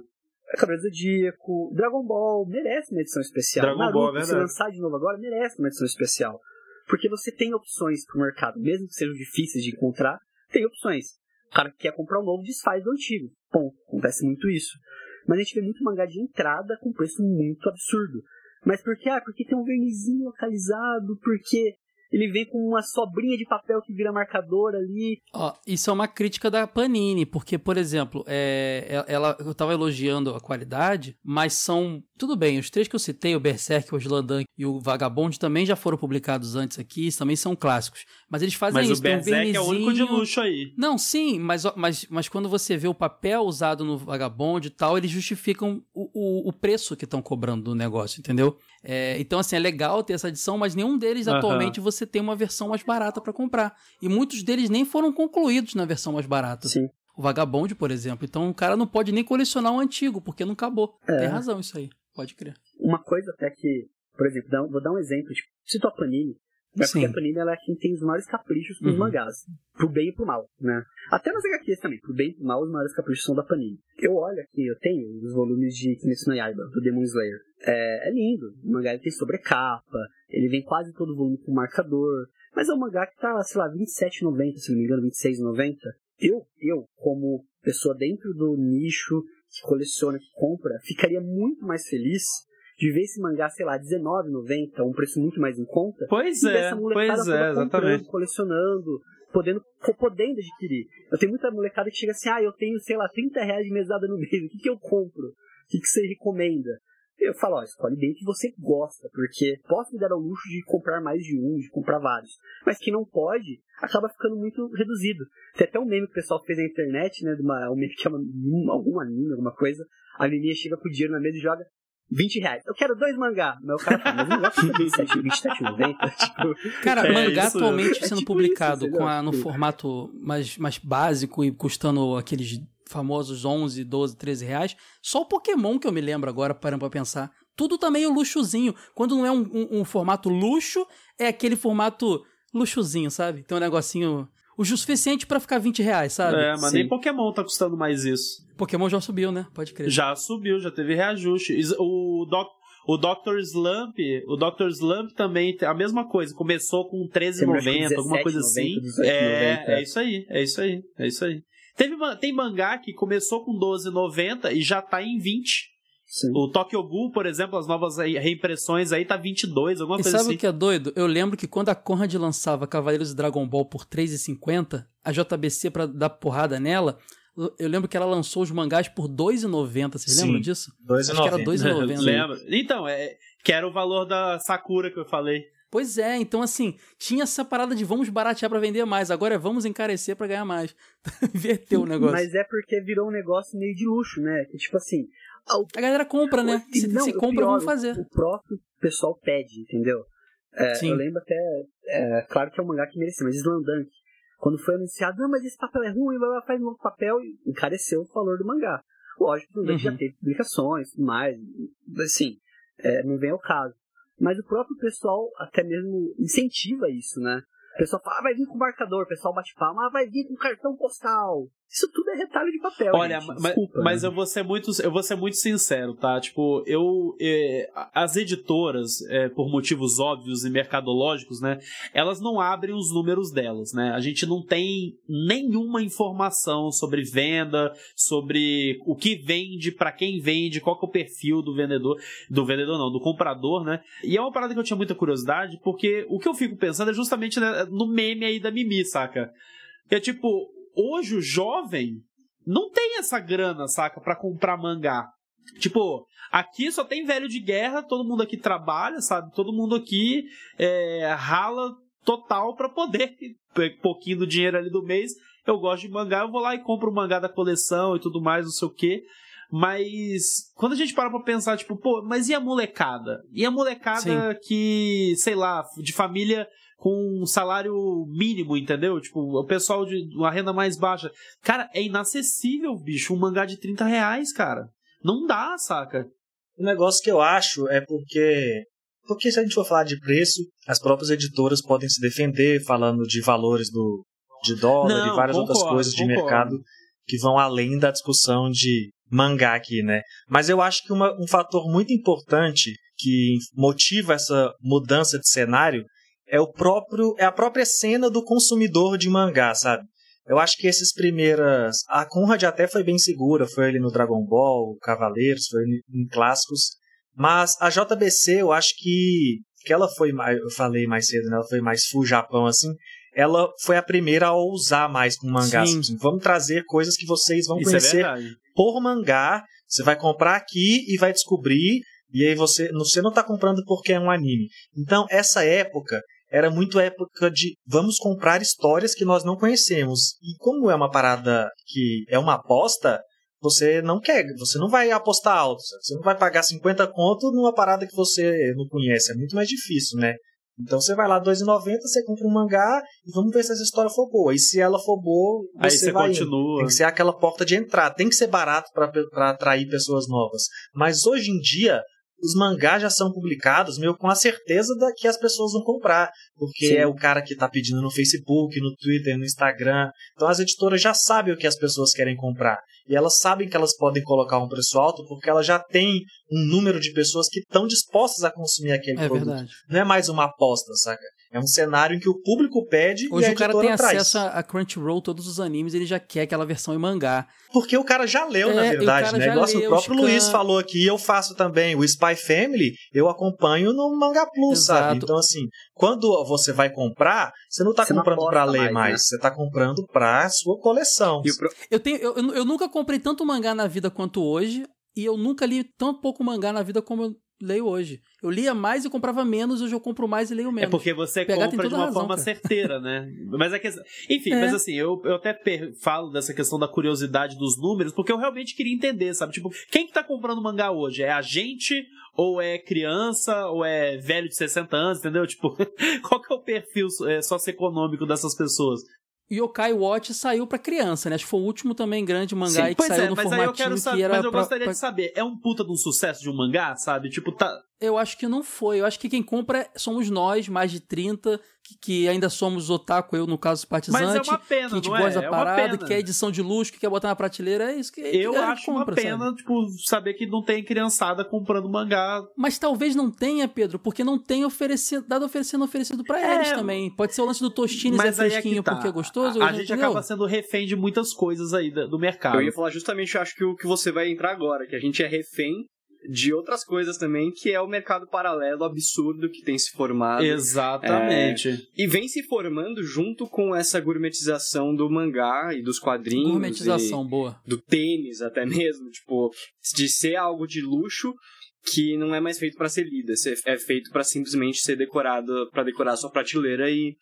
Cavaleiro do Zodíaco, Dragon Ball, merece uma edição especial. Dragon Naruto, Ball, é verdade. se lançar de novo agora, merece uma edição especial. Porque você tem opções pro mercado, mesmo que sejam difíceis de encontrar, tem opções. O cara que quer comprar um novo desfaz do antigo. Bom, acontece muito isso. Mas a gente vê muito mangá de entrada com preço muito absurdo. Mas por quê? Ah, porque tem um vernizinho localizado, porque ele vem com uma sobrinha de papel que vira marcador ali. Ó, isso é uma crítica da Panini, porque, por exemplo, é, é ela, eu tava elogiando a qualidade, mas são. Tudo bem, os três que eu citei, o Berserk, o Slandan e o Vagabond, também já foram publicados antes aqui, também são clássicos. Mas eles fazem mas isso. Mas o Berserk um é o único de luxo aí. Não, sim, mas, mas, mas quando você vê o papel usado no Vagabond e tal, eles justificam o, o, o preço que estão cobrando do negócio, entendeu? É, então, assim, é legal ter essa edição, mas nenhum deles uhum. atualmente você tem uma versão mais barata para comprar. E muitos deles nem foram concluídos na versão mais barata. Sim. O Vagabond, por exemplo. Então o cara não pode nem colecionar o antigo, porque não acabou. É. Tem razão isso aí. Pode crer. Uma coisa até que, por exemplo, vou dar um exemplo. Tipo, cito a Panini. É porque a Panini ela é quem tem os maiores caprichos pros uhum. mangás. Pro bem e pro mal, né? Até nas HQs também. Pro bem e pro mal, os maiores caprichos são da Panini. Eu olho aqui, eu tenho os volumes de Kimetsu no Yaiba, do Demon Slayer. É, é lindo. O mangá ele tem sobrecapa, ele vem quase todo o volume com marcador. Mas é um mangá que tá, sei lá, R$27,90, se não me engano, R$26,90. Eu, eu, como pessoa dentro do nicho que coleciona, que compra, ficaria muito mais feliz de ver esse mangá, sei lá, R$19,90, um preço muito mais em conta. Pois é, pois é, exatamente. colecionando, podendo, podendo adquirir. Eu tenho muita molecada que chega assim, ah, eu tenho, sei lá, 30 reais de mesada no mês, o que, que eu compro? O que, que você recomenda? Eu falo, ó, escolhe bem o que você gosta, porque posso me dar ao luxo de comprar mais de um, de comprar vários. Mas quem não pode, acaba ficando muito reduzido. Tem até um meme que o pessoal fez na internet, né, de uma, um meme que chama algum anime, alguma coisa. A menina chega com o dinheiro na mesa e joga 20 reais. Eu quero dois mangá. Mas o cara fala, mas mangá custa 27, 27,90. Tipo, cara, é, mangá isso, atualmente é sendo tipo publicado isso, com a, no formato mais, mais básico e custando aqueles famosos 11, 12, 13 reais. Só o Pokémon que eu me lembro agora, parando pra pensar. Tudo tá meio luxozinho. Quando não é um, um, um formato luxo, é aquele formato luxozinho, sabe? Tem um negocinho o suficiente para ficar 20 reais, sabe? É, mas Sim. nem Pokémon tá custando mais isso. Pokémon já subiu, né? Pode crer. Já subiu, já teve reajuste. O Doc, o Dr. Slump, o Dr. Slump também a mesma coisa, começou com 13,90, alguma coisa assim. é, é isso aí, é isso aí, é isso aí. Teve, tem mangá que começou com 12,90 e já tá em 20. Sim. O Tokyo Ghoul, por exemplo, as novas reimpressões aí tá 22, alguma e coisa sabe assim. o que é doido? Eu lembro que quando a Conrad lançava Cavaleiros de Dragon Ball por 3,50, a JBC para dar porrada nela, eu lembro que ela lançou os mangás por 2,90. Vocês lembram disso? 2,90. Acho que era 2,90. Lembro. Então, é, que era o valor da Sakura que eu falei. Pois é, então assim, tinha essa parada de vamos baratear para vender mais, agora é vamos encarecer para ganhar mais. Inverteu o negócio. Mas é porque virou um negócio meio de luxo, né? Que tipo assim, a galera compra, né? Se, não, se compra, pior, vamos fazer. O próprio pessoal pede, entendeu? É, eu lembro até, é, claro que é um mangá que merecia, mas Slandunk, quando foi anunciado, não, mas esse papel é ruim, vai faz um novo papel, e encareceu o valor do mangá. Lógico uhum. já teve publicações, mais, assim, é, não vem ao caso. Mas o próprio pessoal até mesmo incentiva isso, né? O pessoal fala, ah, vai vir com marcador, o pessoal bate palma, ah, vai vir com cartão postal. Isso tudo é retalho de papel. Olha, mas, mas né? eu vou ser muito, eu vou ser muito sincero, tá? Tipo, eu, é, as editoras, é, por motivos óbvios e mercadológicos, né? Elas não abrem os números delas, né? A gente não tem nenhuma informação sobre venda, sobre o que vende, para quem vende, qual que é o perfil do vendedor, do vendedor não, do comprador, né? E é uma parada que eu tinha muita curiosidade, porque o que eu fico pensando é justamente né, no meme aí da Mimi, saca? É tipo, hoje o jovem não tem essa grana, saca, para comprar mangá. Tipo, aqui só tem velho de guerra, todo mundo aqui trabalha, sabe? Todo mundo aqui é, rala total para poder pouquinho do dinheiro ali do mês. Eu gosto de mangá, eu vou lá e compro o mangá da coleção e tudo mais, não sei o quê. Mas quando a gente para pra pensar, tipo, pô, mas e a molecada? E a molecada Sim. que, sei lá, de família com um salário mínimo, entendeu? Tipo, o pessoal de uma renda mais baixa. Cara, é inacessível, bicho, um mangá de 30 reais, cara. Não dá, saca? O negócio que eu acho é porque. Porque se a gente for falar de preço, as próprias editoras podem se defender falando de valores do, de dólar Não, e várias concordo, outras coisas de concordo. mercado que vão além da discussão de mangá aqui, né? Mas eu acho que uma, um fator muito importante que motiva essa mudança de cenário é o próprio é a própria cena do consumidor de mangá, sabe? Eu acho que esses primeiras a Conrad até foi bem segura, foi ali no Dragon Ball, Cavaleiros, foi em clássicos, mas a JBC eu acho que que ela foi mais, eu falei mais cedo, né? Ela foi mais full Japão assim. Ela foi a primeira a ousar mais com mangá. Assim, vamos trazer coisas que vocês vão Isso é conhecer é por mangá. Você vai comprar aqui e vai descobrir e aí você, você não está comprando porque é um anime. Então, essa época era muito época de vamos comprar histórias que nós não conhecemos. E como é uma parada que é uma aposta, você não quer, você não vai apostar alto, você não vai pagar 50 conto numa parada que você não conhece, é muito mais difícil, né? Então você vai lá R$2,90, você compra um mangá e vamos ver se essa história for boa. E se ela for boa, você, Aí você vai continua. Tem que ser aquela porta de entrada, tem que ser barato para atrair pessoas novas. Mas hoje em dia, os mangás já são publicados meio com a certeza da que as pessoas vão comprar, porque Sim. é o cara que está pedindo no Facebook, no Twitter, no Instagram. Então as editoras já sabem o que as pessoas querem comprar. E elas sabem que elas podem colocar um preço alto porque elas já têm um número de pessoas que estão dispostas a consumir aquele é produto. Verdade. Não é mais uma aposta, saca? É um cenário em que o público pede Hoje e a o cara tem traz. acesso a Crunchyroll, todos os animes, ele já quer aquela versão em mangá. Porque o cara já leu, É, na o verdade, né? já Igual assim, leu, o próprio scan. Luiz falou aqui, eu faço também. O Spy Family, eu acompanho no Manga Plus, Exato. sabe? Então, assim, quando você vai comprar, você não tá Você comprando pra aposta ler mais, mais, né? você tá comprando pra sua coleção. E o pro- Eu, tenho, eu- eu nunca comprei tanto mangá na vida quanto hoje, e eu nunca li tão pouco mangá na vida como eu leio hoje. Eu lia mais e comprava menos, hoje eu compro mais e leio É menos. porque você compra de uma razão, forma cara. certeira, né? Mas é que. Enfim, É. mas assim, eu, eu até per- falo dessa questão da curiosidade dos números, porque eu realmente queria entender, sabe? Tipo, quem que tá comprando mangá hoje? É a gente? Ou é criança? Ou é velho de 60 anos? Entendeu? Tipo, qual que é o perfil é, socioeconômico dessas pessoas? Yokai Watch saiu pra criança, né? Acho que foi o último também grande mangá Sim, que saiu é, no mas aí formatinho eu quero que saber, era mas eu gostaria pra- de saber, é um puta de um sucesso de um mangá, sabe? Tipo, tá. Eu acho que não foi. Eu acho que quem compra somos nós, mais de 30, que, que ainda somos otaku, eu no caso Mas simpatizante, é uma pena, que a gente não gosta é? da É uma parada, pena. que quer edição de luxo, que quer botar na prateleira, é isso que Eu gente acho uma compra, pena, sabe? tipo, saber que não tem criançada comprando mangá. Mas talvez não tenha, Pedro, porque não tem oferecido, dado oferecendo oferecido pra É, eles também. Pode ser o lance do Tostines é Mas aí é fresquinho que tá. porque é gostoso. A, a hoje, gente entendeu? acaba sendo refém de muitas coisas aí da- do mercado. Eu ia falar justamente, eu acho que o que você vai entrar agora, que a gente é refém de outras coisas também, que é o mercado paralelo absurdo que tem se formado. Exatamente. E vem se formando junto com essa gourmetização do mangá e dos quadrinhos. Gourmetização, boa. e do tênis até mesmo, tipo, de ser algo de luxo que não é mais feito pra ser lida, é feito pra simplesmente ser decorado, pra decorar a sua prateleira e,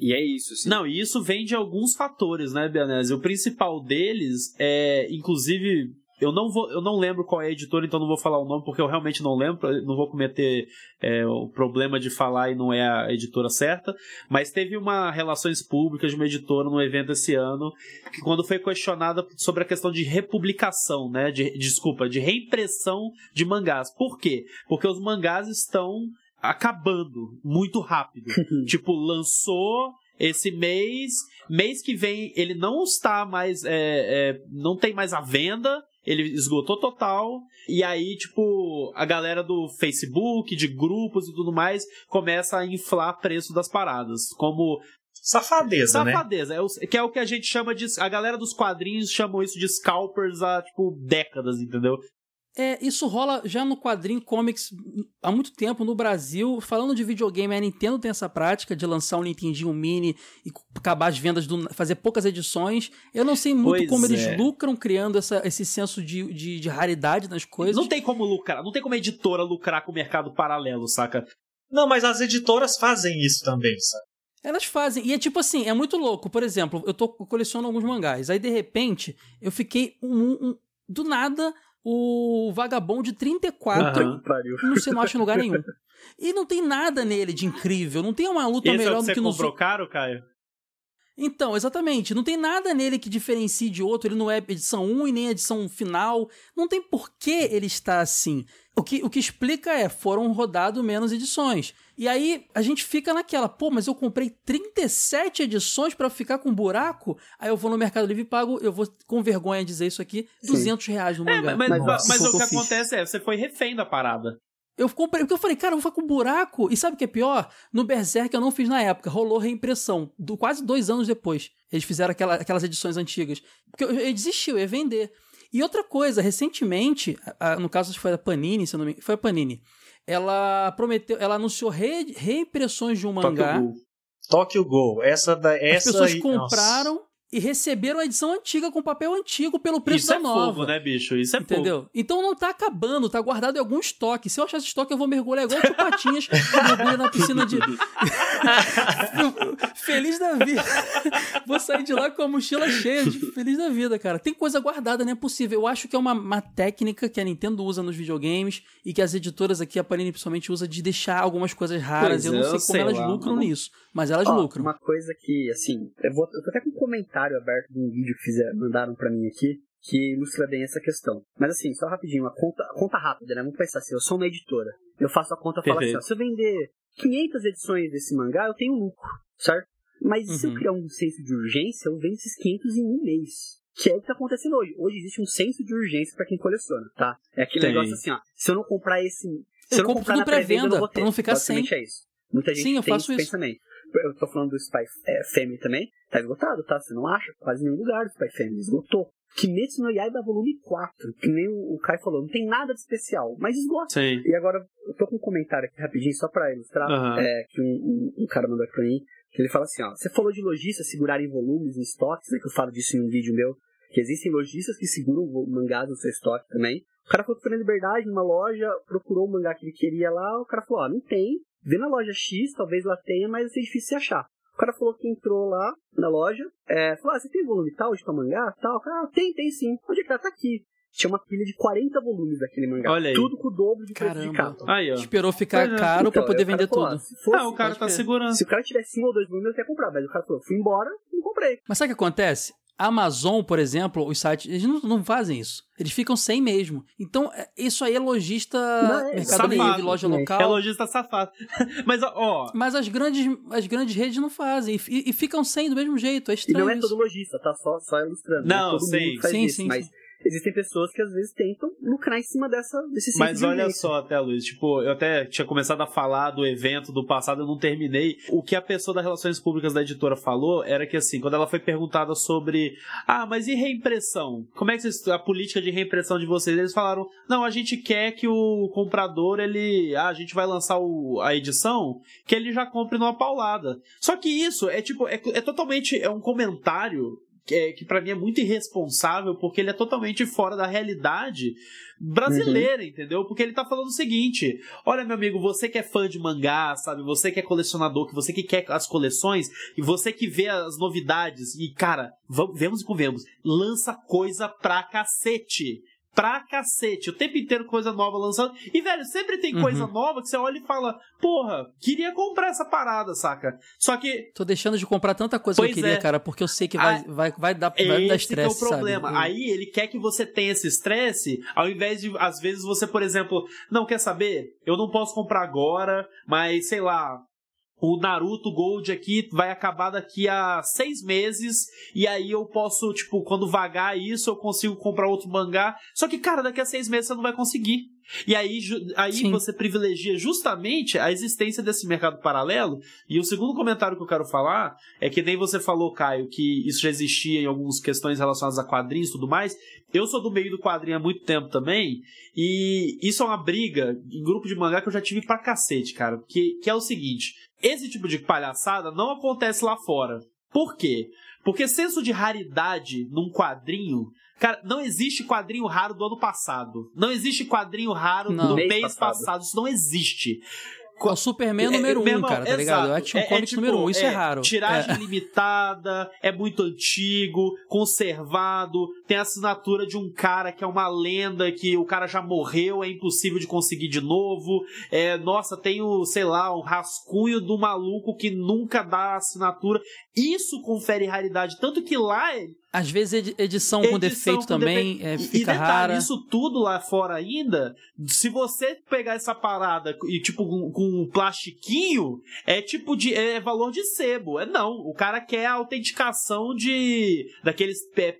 e é isso. Assim. Não, e isso vem de alguns fatores, né, Bianese? O principal deles é, inclusive, eu não vou, eu não lembro qual é a editora, então não vou falar o nome porque eu realmente não lembro, não vou cometer é, o problema de falar e não é a editora certa. Mas teve uma relações públicas de uma editora no evento esse ano que quando foi questionada sobre a questão de republicação, né, de desculpa, de reimpressão de mangás. Por quê? Porque os mangás estão acabando muito rápido. tipo, lançou esse mês, mês que vem ele não está mais, é, é, não tem mais a venda, ele esgotou total, e aí, tipo, a galera do Facebook, de grupos e tudo mais, começa a inflar preço das paradas, como Safadeza, né? safadeza, é o- que é o que a gente chama de, a galera dos quadrinhos chamam isso de scalpers há, tipo, décadas, entendeu? É, isso rola já no quadrinho comics há muito tempo no Brasil. Falando de videogame, a Nintendo tem essa prática de lançar um Nintendinho Mini e acabar as vendas, do, fazer poucas edições. Eu não sei muito Pois como eles é. lucram criando essa, esse senso de, de, de raridade nas coisas. Não tem como lucrar, não tem como a editora lucrar com o mercado paralelo, saca? Não, mas as editoras fazem isso também, sabe? Elas fazem. E é tipo assim, é muito louco. Por exemplo, eu tô eu coleciono alguns mangás. Aí, de repente, eu fiquei um, um- do nada o Vagabond de 34. Aham. Que pariu. Não sei, não acho em lugar nenhum. E não tem nada nele de incrível. Não tem uma luta Esse é melhor que do você que nos comprou caro, Caio? Então, exatamente. Não tem nada nele que diferencie de outro. Ele não é edição 1 e nem edição final. Não tem por que ele está assim. O que, o que explica é, foram rodadas menos edições. E aí a gente fica naquela, pô, mas eu comprei 37 edições pra ficar com buraco? Aí eu vou no Mercado Livre e pago, eu vou com vergonha dizer isso aqui, 200 reais no É, mangá. mas, mas, Mas, mas o que eu fiz. acontece é, você foi refém da parada. Eu comprei, porque eu falei, cara, eu vou ficar com buraco. E sabe o que é pior? No Berserk eu não fiz na época, rolou reimpressão, do, quase dois anos depois. Eles fizeram aquela- aquelas edições antigas. Porque eu, eu desisti, eu ia vender. E outra coisa, recentemente, a- a- no caso foi a Panini, se eu não me foi a Panini, ela prometeu, ela anunciou re- reimpressões de um mangá. Tokyo Ghoul. Tokyo Go, essa da As essa pessoas aí- compraram e receberam a edição antiga com papel antigo pelo preço Isso da é nova. fogo, né, bicho? Isso é fogo. Entendeu? Então não tá acabando, tá guardado em algum estoque. Se eu achar esse estoque, eu vou mergulhar igual o Patinhas, mergulha na piscina de. feliz da vida. vou sair de lá com a mochila cheia de feliz da vida, cara. Tem coisa guardada, não é possível. Eu acho que é uma, uma técnica que a Nintendo usa nos videogames e que as editoras aqui, a Panini principalmente, usa de deixar algumas coisas raras. Pois eu não é, sei eu como sei elas lá, lucram mano. nisso, mas elas Ó, lucram. Uma coisa que, assim, eu, vou, eu tô até com um comentário aberto de um vídeo que fizeram, mandaram pra mim aqui, que ilustra bem essa questão. Mas assim, só rapidinho, uma conta, conta rápida, né? Vamos pensar assim, eu sou uma editora. Eu faço a conta e falo assim, ó, se eu vender 500 edições desse mangá, eu tenho lucro, certo? Mas se eu Uhum. criar um senso de urgência, eu vendo esses 500 em um mês. Que é o que tá acontecendo hoje. Hoje existe um senso de urgência pra quem coleciona, tá? É aquele Tem. negócio assim, ó. Se eu não comprar esse. Se Eu eu, não comprar na pré-venda, eu pré-venda, não vou ter. pra não ficar Basicamente é isso. Muita gente Sim, eu tem faço esse isso. pensamento. Eu tô falando do Spy é, Family também. Tá esgotado, tá? Você não acha quase nenhum lugar do Spy Family. Esgotou. Kimetsu no Yaiba volume 4. Que nem o Kai falou. Não tem nada de especial. Mas esgota. Sim. E agora, eu tô com um comentário aqui rapidinho, só pra ilustrar. Aham. É, que um, um- um cara mandou aqui pra mim. Que ele fala assim, ó. Você falou de lojistas segurarem volumes em estoques, né? Que eu falo disso em um vídeo meu. Que existem lojistas que seguram mangás no seu estoque também. O cara falou que foi na Liberdade, numa loja, procurou o mangá que ele queria lá. O cara falou, ó, não tem. Vê na loja X, talvez lá tenha, mas vai ser difícil de achar. O cara falou que entrou lá na loja, é, falou, ah, você tem volume tal de tal mangá? Tal? Ah, tem, tem sim. Onde é que tá? Tá aqui. Tinha uma pilha de 40 volumes daquele mangá. Olha aí. Tudo com o dobro de preço de Caramba. capa. Aí, ó. Esperou ficar é. caro pra Então, poder o cara vender falou, tudo. ah, se fosse- Ah, o cara tá segurando. Se o cara tivesse um ou dois volumes, eu ia comprar. Mas o cara falou, fui embora, não comprei. Mas sabe o que acontece? Amazon, por exemplo, os sites, eles não, não fazem isso. Eles ficam sem mesmo. Então, é- isso aí é lojista, Não, é Mercado safado Livre, loja local. É lojista safado. Mas, ó, Mas as grandes, as grandes redes não fazem. E, e ficam sem do mesmo jeito. É E estranho. não é todo lojista, tá? Só, só ilustrando. Não, é todo sim. Sim, isso, sim, mas sim. Existem pessoas que às vezes tentam lucrar em cima dessa, desse Mas olha só, até Luiz, tipo, eu até tinha começado a falar do evento do passado, eu não terminei. O que a pessoa das relações públicas da editora falou era que assim, quando ela foi perguntada sobre, ah, mas e reimpressão? Como é que vocês, a política de reimpressão de vocês? Eles falaram, não, a gente quer que o comprador, ele, ah, a gente vai lançar o- a edição, que ele já compre numa paulada. Só que isso é tipo, é, é totalmente, é um comentário que, é, que para mim é muito irresponsável, porque ele é totalmente fora da realidade brasileira, entendeu? Porque ele tá falando o seguinte: olha, meu amigo, você que é fã de mangá, sabe? Você que é colecionador, que você que quer as coleções, e você que vê as novidades, e cara, vamos, vemos e convemos, lança coisa pra cacete. Pra cacete, o tempo inteiro coisa nova lançando. E, velho, sempre tem coisa Uhum. nova que você olha e fala: Porra, queria comprar essa parada, saca? Só que Tô deixando de comprar tanta coisa Pois que eu queria, é. cara, porque eu sei que vai, vai, vai dar, vai me dar esse que é estresse, o problema. sabe? Aí ele quer que você tenha esse estresse, ao invés de, às vezes, você, por exemplo, não quer saber? Eu não posso comprar agora, mas sei lá. O Naruto Gold aqui vai acabar daqui a seis meses. E aí eu posso, tipo, quando vagar isso, eu consigo comprar outro mangá. Só que, cara, daqui a seis meses você não vai conseguir. E aí, aí Sim. você privilegia justamente a existência desse mercado paralelo. E o segundo comentário que eu quero falar é que nem você falou, Caio, que isso já existia em algumas questões relacionadas a quadrinhos e tudo mais. Eu sou do meio do quadrinho há muito tempo também, e isso é uma briga em grupo de mangá que eu já tive pra cacete, cara. Que, que é o seguinte: esse tipo de palhaçada não acontece lá fora. Por quê? Porque senso de raridade num quadrinho. Cara, não existe quadrinho raro do ano passado. Não existe quadrinho raro Não. do Mês mês passado. passado. Isso não existe. É o Superman É, número meu um, cara, tá ligado? exato. É Action É- é Comics tipo, número um, isso é, raro. Tiragem É. limitada, é muito antigo, conservado, tem a assinatura de um cara que é uma lenda, que o cara já morreu, é impossível de conseguir de novo. É, nossa, tem o, sei lá, um rascunho do maluco que nunca dá assinatura. Isso confere raridade, tanto que lá é Às vezes edi- edição, com Edição defeito com também é, fica e detalhe, rara. isso tudo lá fora ainda, se você pegar essa parada e tipo com, com um plastiquinho, é tipo de é valor de sebo. É não, o cara quer a autenticação de daqueles P-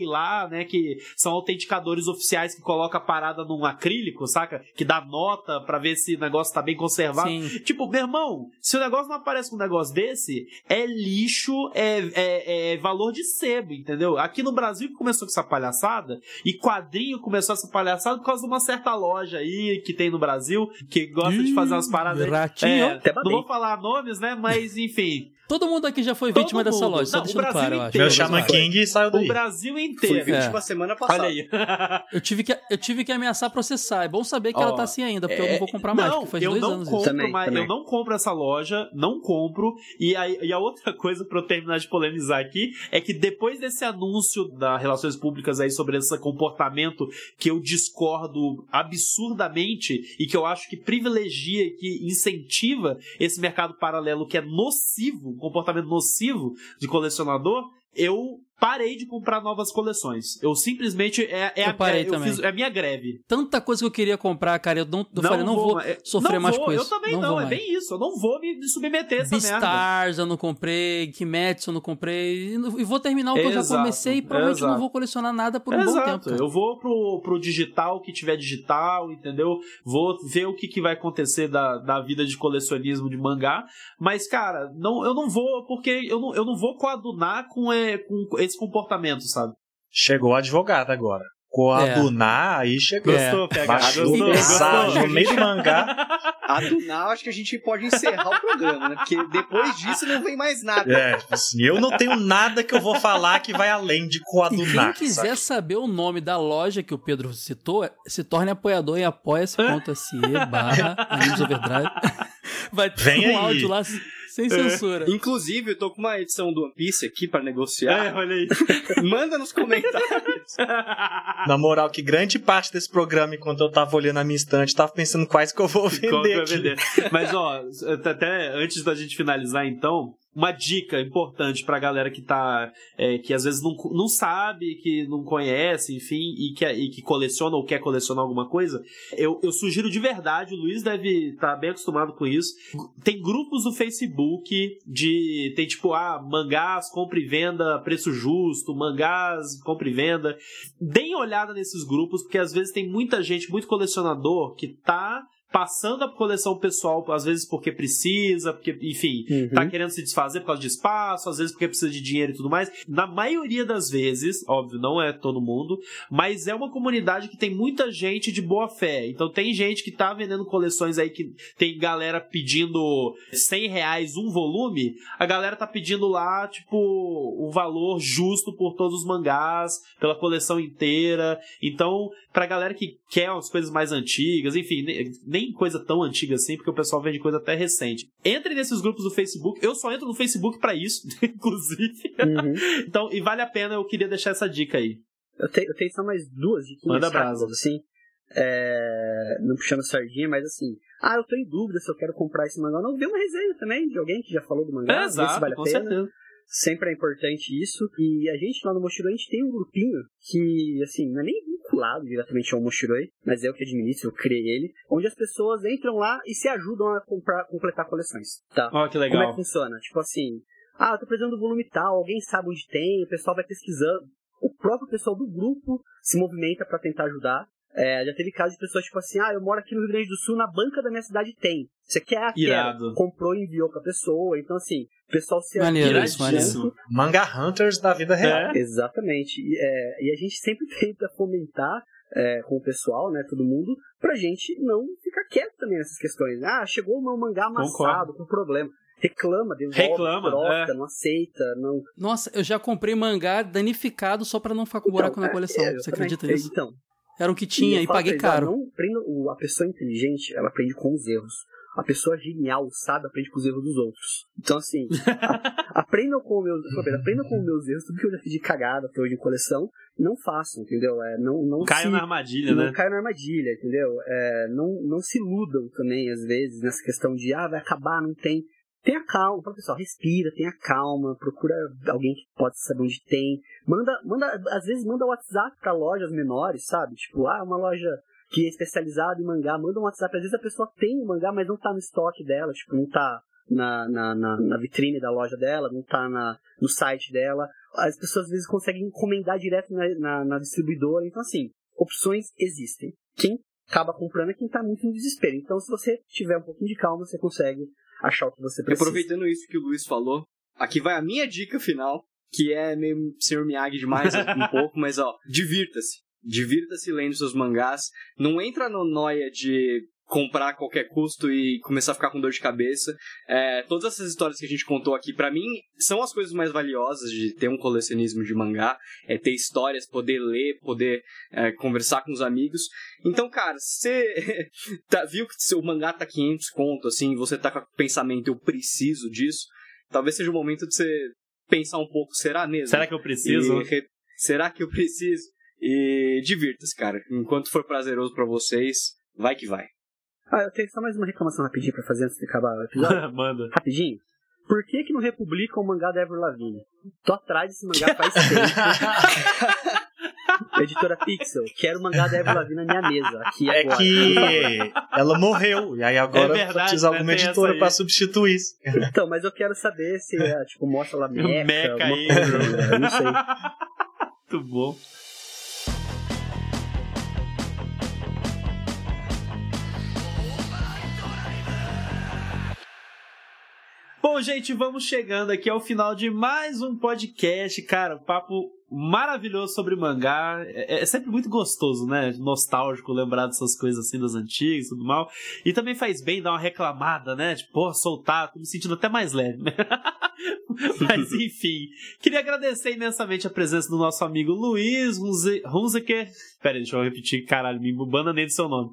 PSA lá, né, que são autenticadores oficiais que coloca a parada num acrílico, saca? Que dá nota pra ver se o negócio tá bem conservado. Sim. Tipo, meu irmão, se o negócio não aparece com um negócio desse, é lixo, é, é, é valor de sebo, entendeu? Aqui no Brasil que começou com essa palhaçada, e quadrinho começou essa palhaçada por causa de uma certa loja aí que tem no Brasil, que gosta de fazer umas paradas. ratinho. É, Até não vou falar nomes, né? Mas enfim. Todo mundo aqui já foi Todo vítima dessa mundo. loja, só Não, o deixando Brasil claro, eu acho. inteiro. Meu Shaman. King saiu O daí. Brasil Fui inteiro. vítima É. semana passada. Olha aí. Eu tive, que, eu tive que ameaçar processar. É bom saber que Ó, ela tá assim ainda, porque eu É, não vou comprar mais, não, faz eu dois não anos compro. Também, mais, também. eu não compro essa loja, não compro. E a, e a outra coisa pra eu terminar de polemizar aqui é que depois desse anúncio da relações públicas aí sobre esse comportamento que eu discordo absurdamente e que eu acho que privilegia e que incentiva esse mercado paralelo que é nocivo, comportamento nocivo de colecionador, eu parei de comprar novas coleções. Eu simplesmente é, é, Eu a, parei a Eu também. fiz, é a minha greve. Tanta coisa que eu queria comprar, cara. Eu, não, eu falei, não vou é- sofrer não mais vou, Eu também Não não, vou é mais. bem isso. Eu não vou me me submeter a essa merda. Beastars eu não comprei, Kimetsu eu não comprei. E não- vou terminar o que eu já Exato, comecei e provavelmente exato. não vou colecionar nada por um bom Exato. tempo. cara. Eu vou pro, pro digital, que tiver digital, entendeu? Vou ver o que, que vai acontecer da, da vida de colecionismo de mangá. Mas, cara, não, eu não vou, porque eu não, eu não vou coadunar com, é, com esse comportamento, sabe? Chegou o advogado agora. Coadunar, aí chegou. É. Gostou, PH? Baixou Gostou? Gostou? no meio do mangá. A do Now, acho que a gente pode encerrar o programa, né? Porque depois disso não vem mais nada. É, tipo assim, eu não tenho nada que eu vou falar que vai além de E coadunar. quem quiser sabe? saber o nome da loja que o Pedro citou, se torne apoiador em apoia.se barra Overdrive. Vai ter Vem um aí. áudio lá sem censura. Inclusive, eu tô com uma edição do One Piece aqui pra É, negociar. olha aí. Manda nos comentários. Na moral, que grande parte desse programa, enquanto eu tava olhando a minha estante, tava pensando quais que eu vou Qual que vender aqui. vender? Mas, ó, até antes da gente finalizar, então, uma dica importante pra galera que tá. é, que às vezes não, não sabe, que não conhece, enfim, e que, e que coleciona ou quer colecionar alguma coisa. Eu, eu sugiro de verdade, o Luiz deve estar bem acostumado com isso. Tem grupos no Facebook de. Tem tipo, ah, mangás, compra e venda, preço justo, mangás, compra e venda. Deem olhada nesses grupos, porque às vezes tem muita gente, muito colecionador, que tá passando a coleção pessoal, às vezes porque precisa, porque, enfim, Uhum. tá querendo se desfazer por causa de espaço, às vezes porque precisa de dinheiro e tudo mais. Na maioria das vezes, óbvio, não é todo mundo, mas é uma comunidade que tem muita gente de boa fé. Então tem gente que tá vendendo coleções aí que tem galera pedindo 100 reais um volume, a galera tá pedindo lá, tipo, o valor justo por todos os mangás, pela coleção inteira. Então, pra galera que quer umas coisas mais antigas, enfim, ne- nem coisa tão antiga assim, porque o pessoal vende coisa até recente. Entre nesses grupos do Facebook, eu só entro no Facebook pra isso, inclusive. Uhum. Então, e vale a pena, eu queria deixar essa dica aí. Eu, tenho, eu tenho só mais duas dicas Manda brasa. assim. É, não puxando sardinha, mas assim. Ah, eu tô em dúvida se eu quero comprar esse mangá. Não, vê uma resenha também de alguém que já falou do mangá. vê se vale a com pena. certeza. Sempre é importante isso. E a gente lá no Mochiroi, a gente tem um grupinho que, assim, não é nem vinculado diretamente ao Mochiroi, mas eu que administro, eu criei ele, onde as pessoas entram lá e se ajudam a comprar, completar coleções, tá? Ó, que Como é legal. que funciona? Tipo assim, ah, eu tô precisando do volume tal, alguém sabe onde tem, o pessoal vai pesquisando. O próprio pessoal do grupo se movimenta pra tentar ajudar. É, já teve casos de pessoas tipo assim, ah, eu moro aqui no Rio Grande do Sul, na banca da minha cidade tem. Você quer? Irado. Comprou e enviou pra pessoa. Então, assim, o pessoal se Maneiro isso, maneiro. Manga Hunters da vida real. É. Exatamente. E, é, e a gente sempre tenta fomentar é, com o pessoal, né, todo mundo, pra gente não ficar quieto também nessas questões. Ah, chegou o meu mangá amassado, com problema. Reclama, devolve, Reclama, troca, é. não aceita, não... Nossa, eu já comprei mangá danificado só pra não ficar com buraco Então, na é, coleção. é, Você acredita nisso? Então, Era o que tinha e falo paguei eles, caro. Não aprenda, o- a pessoa inteligente, ela aprende com os erros. A pessoa genial, sabe, aprende com os erros dos outros. Então, assim, a- aprendam com meus, aprendam com meus erros, tudo que eu já fiz de cagada até hoje em coleção, não façam, entendeu? É, não, não Caio se, na armadilha, não né? caiam na armadilha, entendeu? É, não, não se iludam também, às vezes, nessa questão de, ah, vai acabar, não tem. Tenha calma, fala, pessoal, respira, tenha calma, procura alguém que pode saber onde tem. Manda, manda, às vezes manda WhatsApp para lojas menores, sabe? Tipo, ah, uma loja que é especializada em mangá, manda um WhatsApp. Às vezes a pessoa tem o mangá, mas não tá no estoque dela, tipo, não tá na, na, na, na vitrine da loja dela, não tá na, no site dela. As pessoas às vezes conseguem encomendar direto na, na, na distribuidora. Então, assim, opções existem. Quem acaba comprando é quem tá muito em desespero. Então, se você tiver um pouquinho de calma, você consegue achar o que você E precisa. aproveitando isso que o Luiz falou, aqui vai a minha dica final, que é meio Sr. Miyagi demais um pouco, mas ó, divirta-se. Divirta-se lendo seus mangás. Não entra no noia de comprar a qualquer custo e começar a ficar com dor de cabeça. É, todas essas histórias que a gente contou aqui, pra mim, são as coisas mais valiosas de ter um colecionismo de mangá. É ter histórias, poder ler, poder é, conversar com os amigos. Então, cara, você tá- viu que seu mangá tá 500 conto, assim, você tá com o pensamento, eu preciso disso, talvez seja o momento de você pensar um pouco, será mesmo? Será que eu preciso? E Será que eu preciso? E divirta-se, cara. Enquanto for prazeroso pra vocês, vai que vai. Ah, eu tenho só mais uma reclamação rapidinho pra fazer antes de acabar o episódio. Manda. rapidinho. por que que não republicam o mangá da Ever Lavigne? Tô atrás desse mangá faz tempo. Editora Pixel, quero o mangá da Ever Lavigne na minha mesa, aqui É agora. que ela morreu, e aí agora É verdade, precisa né? alguma Tem editora pra substituir isso. Então, mas eu quero saber se, é, tipo, mostra lá meca, Meca alguma aí, coisa, eu não sei. Muito bom. Bom, gente, vamos chegando aqui ao final de mais um podcast. Cara, um papo maravilhoso sobre mangá. É, é sempre muito gostoso, né? Nostálgico lembrar dessas coisas assim das antigas e tudo mal. E também faz bem dar uma reclamada, né? Tipo, pô, soltar, tô me sentindo até mais leve. Mas enfim, queria agradecer imensamente a presença do nosso amigo Luiz Hunziker. Pera aí, deixa eu repetir, caralho, me bananei do seu nome.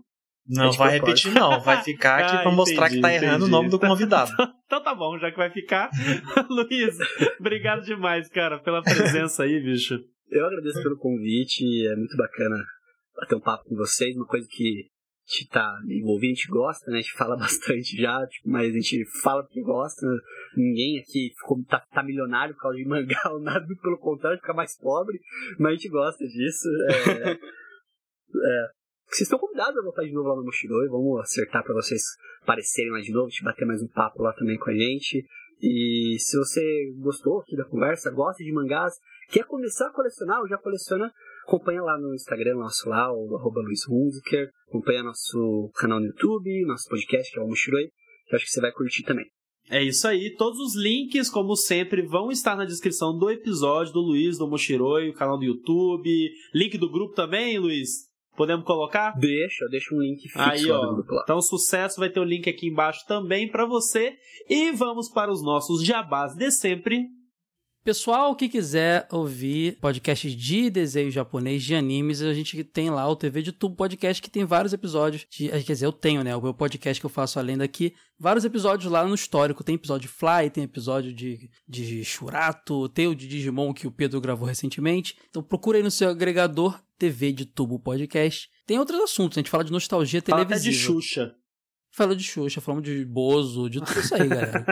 Não Gente, vai repetir, não. Vai ficar aqui Ah, pra mostrar que tá entendi, errando o entendi. nome do convidado. Então tá bom, já que vai ficar. Luiz, obrigado demais, cara, pela presença aí, bicho. Eu agradeço pelo convite, é muito bacana bater um papo com vocês, uma coisa que a gente tá envolvido, a gente gosta, né? A gente fala bastante já, tipo, mas a gente fala porque gosta. Ninguém aqui ficou, tá, tá milionário por causa de mangá ou nada, muito pelo contrário, fica mais pobre, mas a gente gosta disso. É, é, vocês estão convidados a voltar de novo lá no Mochiroi, vamos acertar pra vocês aparecerem lá de novo, te bater mais um papo lá também com a gente. E se você gostou aqui da conversa, gosta de mangás, quer começar a colecionar ou já coleciona, acompanha lá no Instagram nosso lá, o arroba Luiz Hunziker, acompanha nosso canal no YouTube, nosso podcast, que é o Mochiroi, que eu acho que você vai curtir também. É isso aí, todos os links, como sempre, vão estar na descrição do episódio do Luiz, do Mochiroi, o canal do YouTube, link do grupo também, Luiz? Podemos colocar? Deixa, deixa um link fixo Aí, ó. grupo lá. Então, sucesso, vai ter o link aqui embaixo também pra você. E vamos para os nossos jabás de sempre. Pessoal que quiser ouvir podcasts de desenho japonês, de animes, a gente tem lá o TV de Tubo Podcast, que tem vários episódios. De, quer dizer, eu tenho, né? O meu podcast que eu faço além daqui. Vários episódios lá no histórico. Tem episódio de Fly, tem episódio de, de Shurato, tem o de Digimon que o Pedro gravou recentemente. Então procura aí no seu agregador TV de Tubo Podcast. Tem outros assuntos, a gente fala de nostalgia Fala até televisiva. de Xuxa. Falou de Xuxa, falamos de Bozo, de tudo isso aí, galera.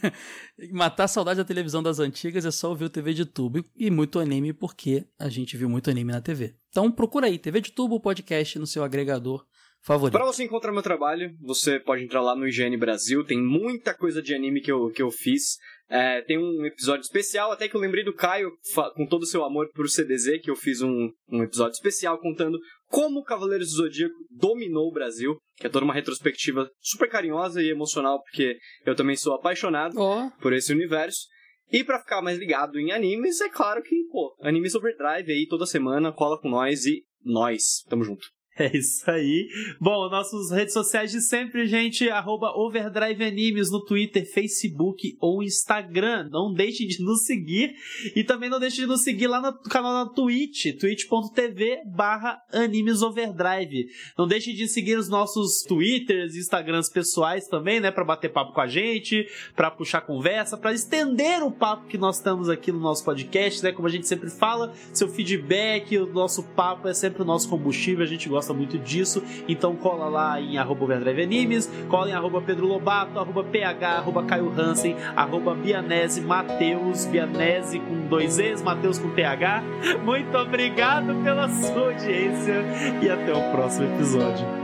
Matar a saudade da televisão das antigas é só ouvir o TV de tubo e muito anime, porque a gente viu muito anime na TV. Então procura aí, TV de tubo podcast no seu agregador favorito. Pra você encontrar meu trabalho, você pode entrar lá no IGN Brasil. Tem muita coisa de anime que eu, que eu fiz. É, tem um episódio especial, até que eu lembrei do Caio, com todo o seu amor pro CDZ, que eu fiz um, um episódio especial contando como o Cavaleiros do Zodíaco dominou o Brasil, que é toda uma retrospectiva super carinhosa e emocional, porque eu também sou apaixonado Ó, por esse universo. E pra ficar mais ligado em animes, é claro que, pô, Animes Overdrive aí toda semana, cola com nós e nós, tamo junto. É isso aí. Bom, nossas redes sociais de sempre, gente, arroba Overdrive Animes no Twitter, Facebook ou Instagram. Não deixe de nos seguir e também não deixe de nos seguir lá no canal da Twitch, twitch.tv barra Animes Overdrive. Não deixe de seguir os nossos Twitters e Instagrams pessoais também, né, pra bater papo com a gente, pra puxar conversa, pra estender o papo que nós estamos aqui no nosso podcast, né, como a gente sempre fala, seu feedback, o nosso papo é sempre o nosso combustível, a gente gosta muito disso, então cola lá em arroba Overdrive Animes, cola em arroba Pedro Lobato, arroba PH, arroba Caio Hansen, arroba Bianese Mateus, Bianese com dois E's, Mateus com PH. Muito obrigado pela sua audiência e até o próximo episódio.